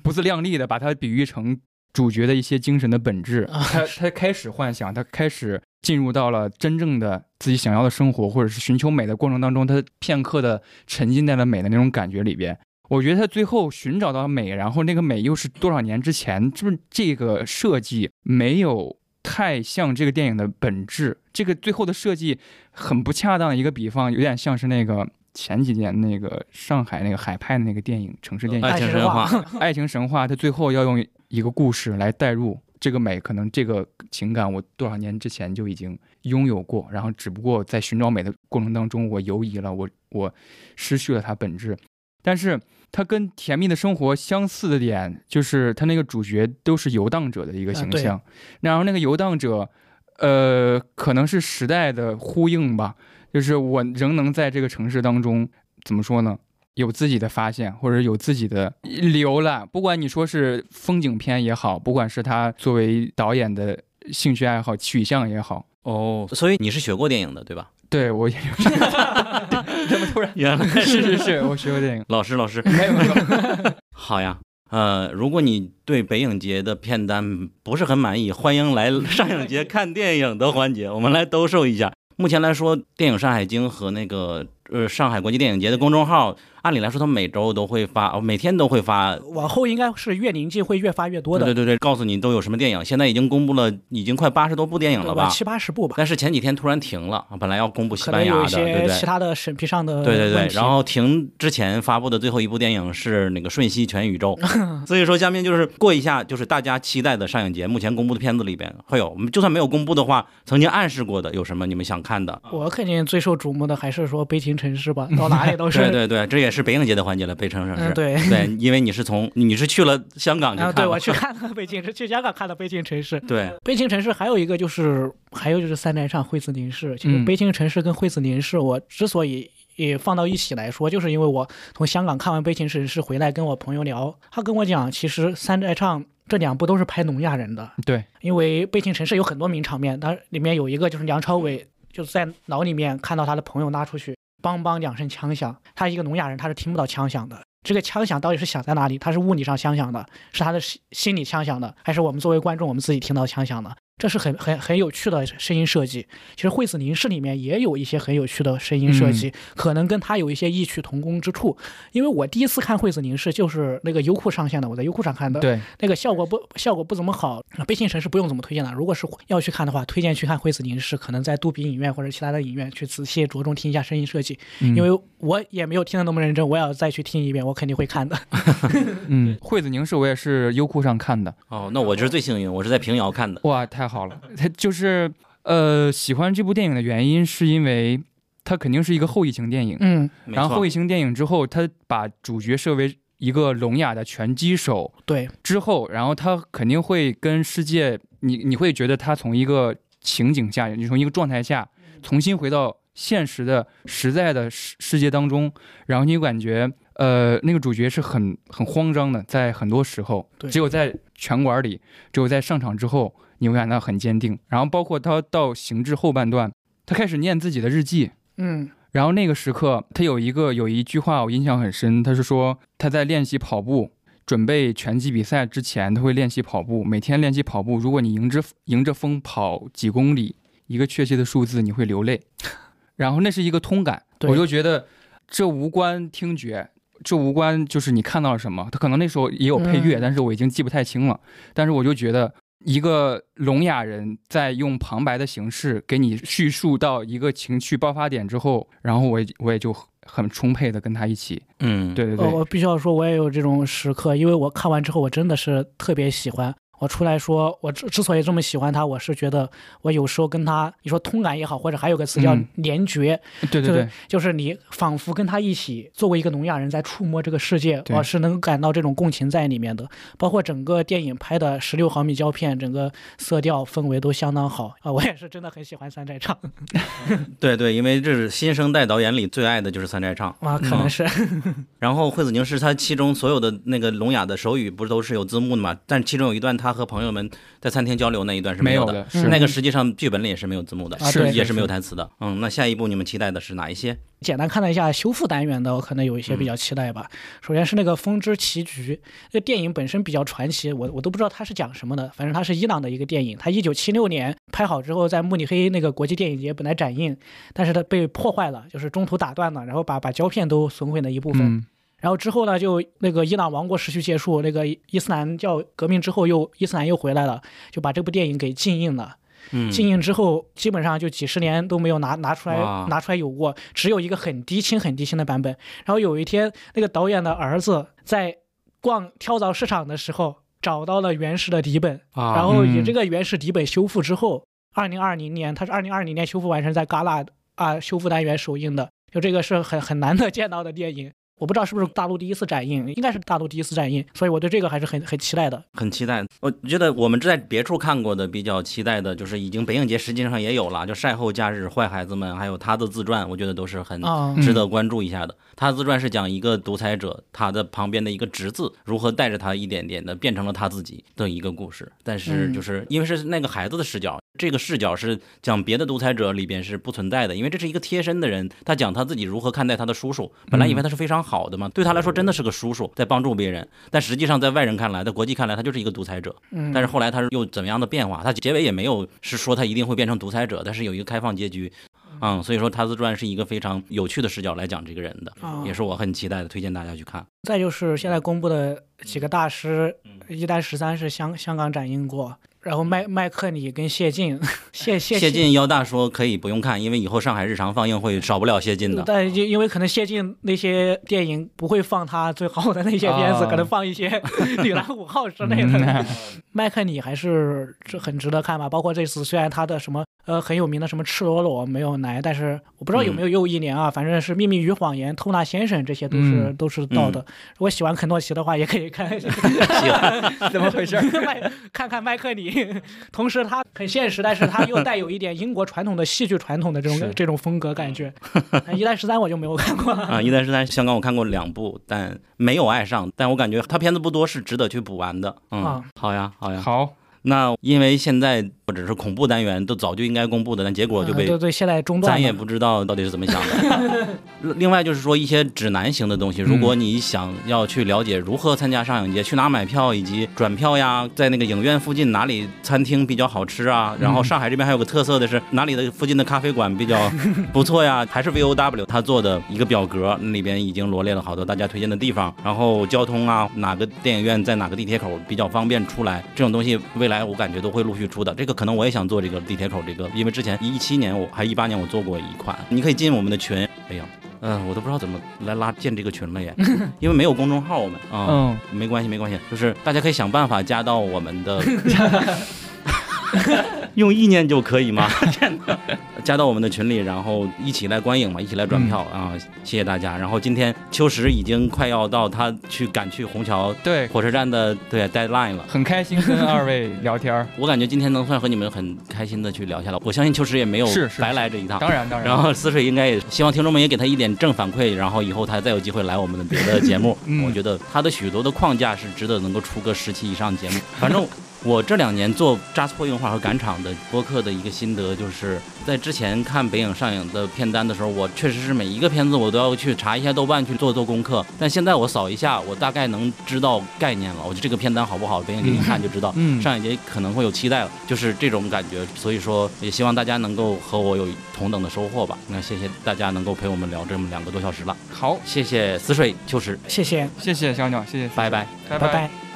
不自量力的把它比喻成主角的一些精神的本质。啊他他开始幻想，他开始进入到了真正的自己想要的生活，或者是寻求美的过程当中，他片刻的沉浸在了美的那种感觉里边。我觉得他最后寻找到美，然后那个美又是多少年之前，就是这个设计没有太像这个电影的本质。这个最后的设计很不恰当的一个比方，有点像是那个前几年那个上海那个海派的那个电影城市电影爱爱情神话话，爱情神话，它 最后要用一个故事来代入这个美，可能这个情感我多少年之前就已经拥有过，然后只不过在寻找美的过程当中，我游移了，我我失去了它本质。但是它跟《甜蜜的生活》相似的点，就是它那个主角都是游荡者的一个形对象，然后那个游荡者，呃，可能是时代的呼应吧，就是我仍能在这个城市当中，怎么说呢？有自己的发现，或者有自己的浏览。不管你说是风景片也好，不管是他作为导演的兴趣爱好取向也好，哦，所以你是学过电影的对吧？对我也有这个。怎么突然？原来是是是，我学过电影。老师老师，没有没有，好呀。呃，如果你对北影节的片单不是很满意，欢迎来上影节看电影的环节，我们来兜售一下。目前来说，电影《山海经》和那个呃上海国际电影节的公众号，按理来说，他每周都会发，哦每天都会发。往后应该是越临近会越发越多的，对对对，告诉你都有什么电影。现在已经公布了，已经快八十多部电影了吧？七八十部吧，但是前几天突然停了，本来要公布西班牙的，对不对？其他的审批上的对对对然后停之前发布的最后一部电影是那个《瞬息全宇宙》，所以说下面就是过一下，就是大家期待的上影节目前公布的片子里边会有，我们就算没有公布的话，曾经暗示过的有什么你们想看的？我肯定最受瞩目的还是说《悲情城市》吧，到哪里都是。对对对，这也是北影节的环节了，北城城市。嗯，对。对，因为你是从你是去了香港去啊，看了对我去看了北京，去香港看了《北京城市》。对北京城市还有一个就是，还有就是三宅唱惠子凝视。其实嗯悲情城市跟惠子凝视，我之所以也放到一起来说，就是因为我从香港看完悲情城市回来，跟我朋友聊，他跟我讲，其实三宅唱这两部都是拍聋哑人的，对，因为悲情城市有很多名场面，当然里面有一个就是梁朝伟就是在牢里面看到他的朋友拉出去，梆梆两声枪响，他一个聋哑人他是听不到枪响的。这个枪响到底是响在哪里？他是物理上枪响的，是他的心心理枪响的，还是我们作为观众我们自己听到枪响的？这是很很很有趣的声音设计。其实惠子凝视里面也有一些很有趣的声音设计，可能跟它有一些异曲同工之处。因为我第一次看惠子凝视就是那个优酷上线的，我在优酷上看的，对，那个效果不效果不怎么好。悲情城是不用怎么推荐了，如果是要去看的话，推荐去看惠子凝视，可能在杜比影院或者其他的影院去仔细着重听一下声音设计，嗯因为我也没有听得那么认真，我要再去听一遍，我肯定会看的。嗯，惠子凝视我也是优酷上看的，哦，那我就是最幸运，我是在平遥看的。哇，太好了！他 就是呃，喜欢这部电影的原因是因为它肯定是一个后疫情电影，嗯，然后后疫情电影之后，他把主角设为一个聋哑的拳击手对，之后，然后他肯定会跟世界，你你会觉得他从一个情景下，你从一个状态下重新回到现实的、实在的世世界当中，然后你感觉，呃，那个主角是很很慌张的，在很多时候，对。只有在拳馆里，只有在上场之后，你会感到很坚定。然后包括他到行至后半段，他开始念自己的日记，嗯然后那个时刻，他有一个有一句话我印象很深，他是说他在练习跑步，准备拳击比赛之前，他会练习跑步，每天练习跑步。如果你迎着迎着风跑几公里，一个确切的数字，你会流泪。然后那是一个通感，我就觉得这无关听觉，这无关就是你看到了什么。他可能那时候也有配乐，嗯但是我已经记不太清了。但是我就觉得。一个聋哑人在用旁白的形式给你叙述到一个情绪爆发点之后，然后我也我也就很充沛的跟他一起，嗯，对对对，呃，我必须要说，我也有这种时刻，因为我看完之后，我真的是特别喜欢。我出来说，我之之所以这么喜欢他，我是觉得我有时候跟他，你说通感也好，或者还有个词叫嗯联觉，对对对就是，就是你仿佛跟他一起，作为一个聋哑人在触摸这个世界，对我是能感到这种共情在里面的。包括整个电影拍的十六毫米胶片，整个色调氛围都相当好啊！我也是真的很喜欢三寨唱 对对，因为这是新生代导演里最爱的就是三寨唱。啊，可能是、然后惠子宁是他其中所有的那个聋哑的手语不是都是有字幕的嘛？但其中有一段他和朋友们在餐厅交流那一段是没有的。是嗯那个实际上剧本里也是没有字幕的，啊对也是没有台词的。嗯，那下一步你们期待的是哪一些？简单看了一下修复单元的，我可能有一些比较期待吧。首先是那个《风之棋局》，这个电影本身比较传奇，我我都不知道它是讲什么的。反正它是伊朗的一个电影，它一九七六年拍好之后，在慕尼黑那个国际电影节本来展映，但是它被破坏了，就是中途打断了，然后把把胶片都损毁了一部分。嗯然后之后呢，就那个伊朗王国时期结束，那个伊斯兰教革命之后又伊斯兰又回来了，就把这部电影给禁映了。嗯，禁映之后，基本上就几十年都没有拿拿出来拿出来有过，只有一个很低清很低清的版本。然后有一天，那个导演的儿子在逛跳蚤市场的时候找到了原始的底本，啊，然后以嗯这个原始底本修复之后，二零二零年它是二零二零年修复完成，在戛纳啊修复单元首映的，就这个是很很难得见到的电影。我不知道是不是大陆第一次展映，应该是大陆第一次展映，所以我对这个还是很很期待的。很期待。我觉得我们在别处看过的比较期待的，就是已经北影节实际上也有了，就晒后假日、坏孩子们，还有他的自传，我觉得都是很啊、值得关注一下的。他的自传是讲一个独裁者，他的旁边的一个侄子如何带着他一点点的变成了他自己的一个故事。但是嗯就是因为是那个孩子的视角，这个视角是讲别的独裁者里边是不存在的，因为这是一个贴身的人，他讲他自己如何看待他的叔叔。本来以为他是非常好的嘛，对他来说真的是个叔叔，在帮助别人，但实际上在外人看来，在国际看来，他就是一个独裁者。嗯，但是后来他又怎么样的变化？他结尾也没有是说他一定会变成独裁者，但是有一个开放结局。嗯，所以说他自传是一个非常有趣的视角来讲这个人的，啊也是我很期待的，推荐大家去看。再就是现在公布的几个大师，嗯一代十三是香香港展映过，然后麦麦克里跟谢晋，谢谢谢晋腰大说可以不用看，因为以后上海日常放映会少不了谢晋的。但因因为可能谢晋那些电影不会放他最好的那些片子，啊可能放一些《女篮五号》之类的。麦克里还是这很值得看吧，包括这次虽然他的什么呃很有名的什么赤裸裸没有来，但是我不知道有没有又一年啊，反正是《秘密与谎言》《偷纳先生》这些都是、嗯都是到的。如果喜欢肯诺奇的话，也可以看。怎么回事？麦看看麦克里，同时它很现实，但是它又带有一点英国传统的戏剧传统的这种这种风格感觉。一代十三我就没有看过。啊，一代十三香港我看过两部，但没有爱上，但我感觉它片子不多，是值得去补完的。嗯，啊好呀，好呀。好，那因为现在或者是恐怖单元都早就应该公布的，但结果就被啊对对，现在中断了。咱也不知道到底是怎么想的。另外就是说一些指南型的东西，如果你想要去了解如何参加上影节，去哪买票以及转票呀，在那个影院附近哪里餐厅比较好吃啊，然后上海这边还有个特色的是哪里的附近的咖啡馆比较 不错呀，还是 VOW 他做的一个表格，那里边已经罗列了好多大家推荐的地方，然后交通啊，哪个电影院在哪个地铁口比较方便出来，这种东西未来我感觉都会陆续出的。这个可能我也想做这个地铁口这个，因为之前一七年我还一八年我做过一款，你可以进我们的群。哎呀，嗯、我都不知道怎么来拉建这个群了耶，因为没有公众号我们啊。嗯，没关系，没关系，就是大家可以想办法加到我们的 用意念就可以吗？真的，加到我们的群里，然后一起来观影嘛，一起来转票啊！谢谢大家。然后今天秋实已经快要到他去赶去虹桥对，火车站的对 deadline 了。很开心跟二位聊天。我感觉今天能算和你们很开心的去聊下来，我相信秋实也没有白来这一趟。当然当然。然后思水应该也希望听众们也给他一点正反馈，然后以后他再有机会来我们的别的节目。嗯我觉得他的许多的框架是值得能够出个十期以上节目。反正我这两年做扎斯破硬化和赶场的播客的一个心得，就是在之前看北影上映的片单的时候，我确实是每一个片子我都要去查一下豆瓣去做做功课。但现在我扫一下，我大概能知道概念了。我觉得这个片单好不好，北影给你看就知道。嗯上一节可能会有期待了，就是这种感觉。所以说，也希望大家能够和我有同等的收获吧。那谢谢大家能够陪我们聊这么两个多小时了，好，谢谢死水秋实，谢谢，谢谢小鸟，谢谢，拜拜。拜拜拜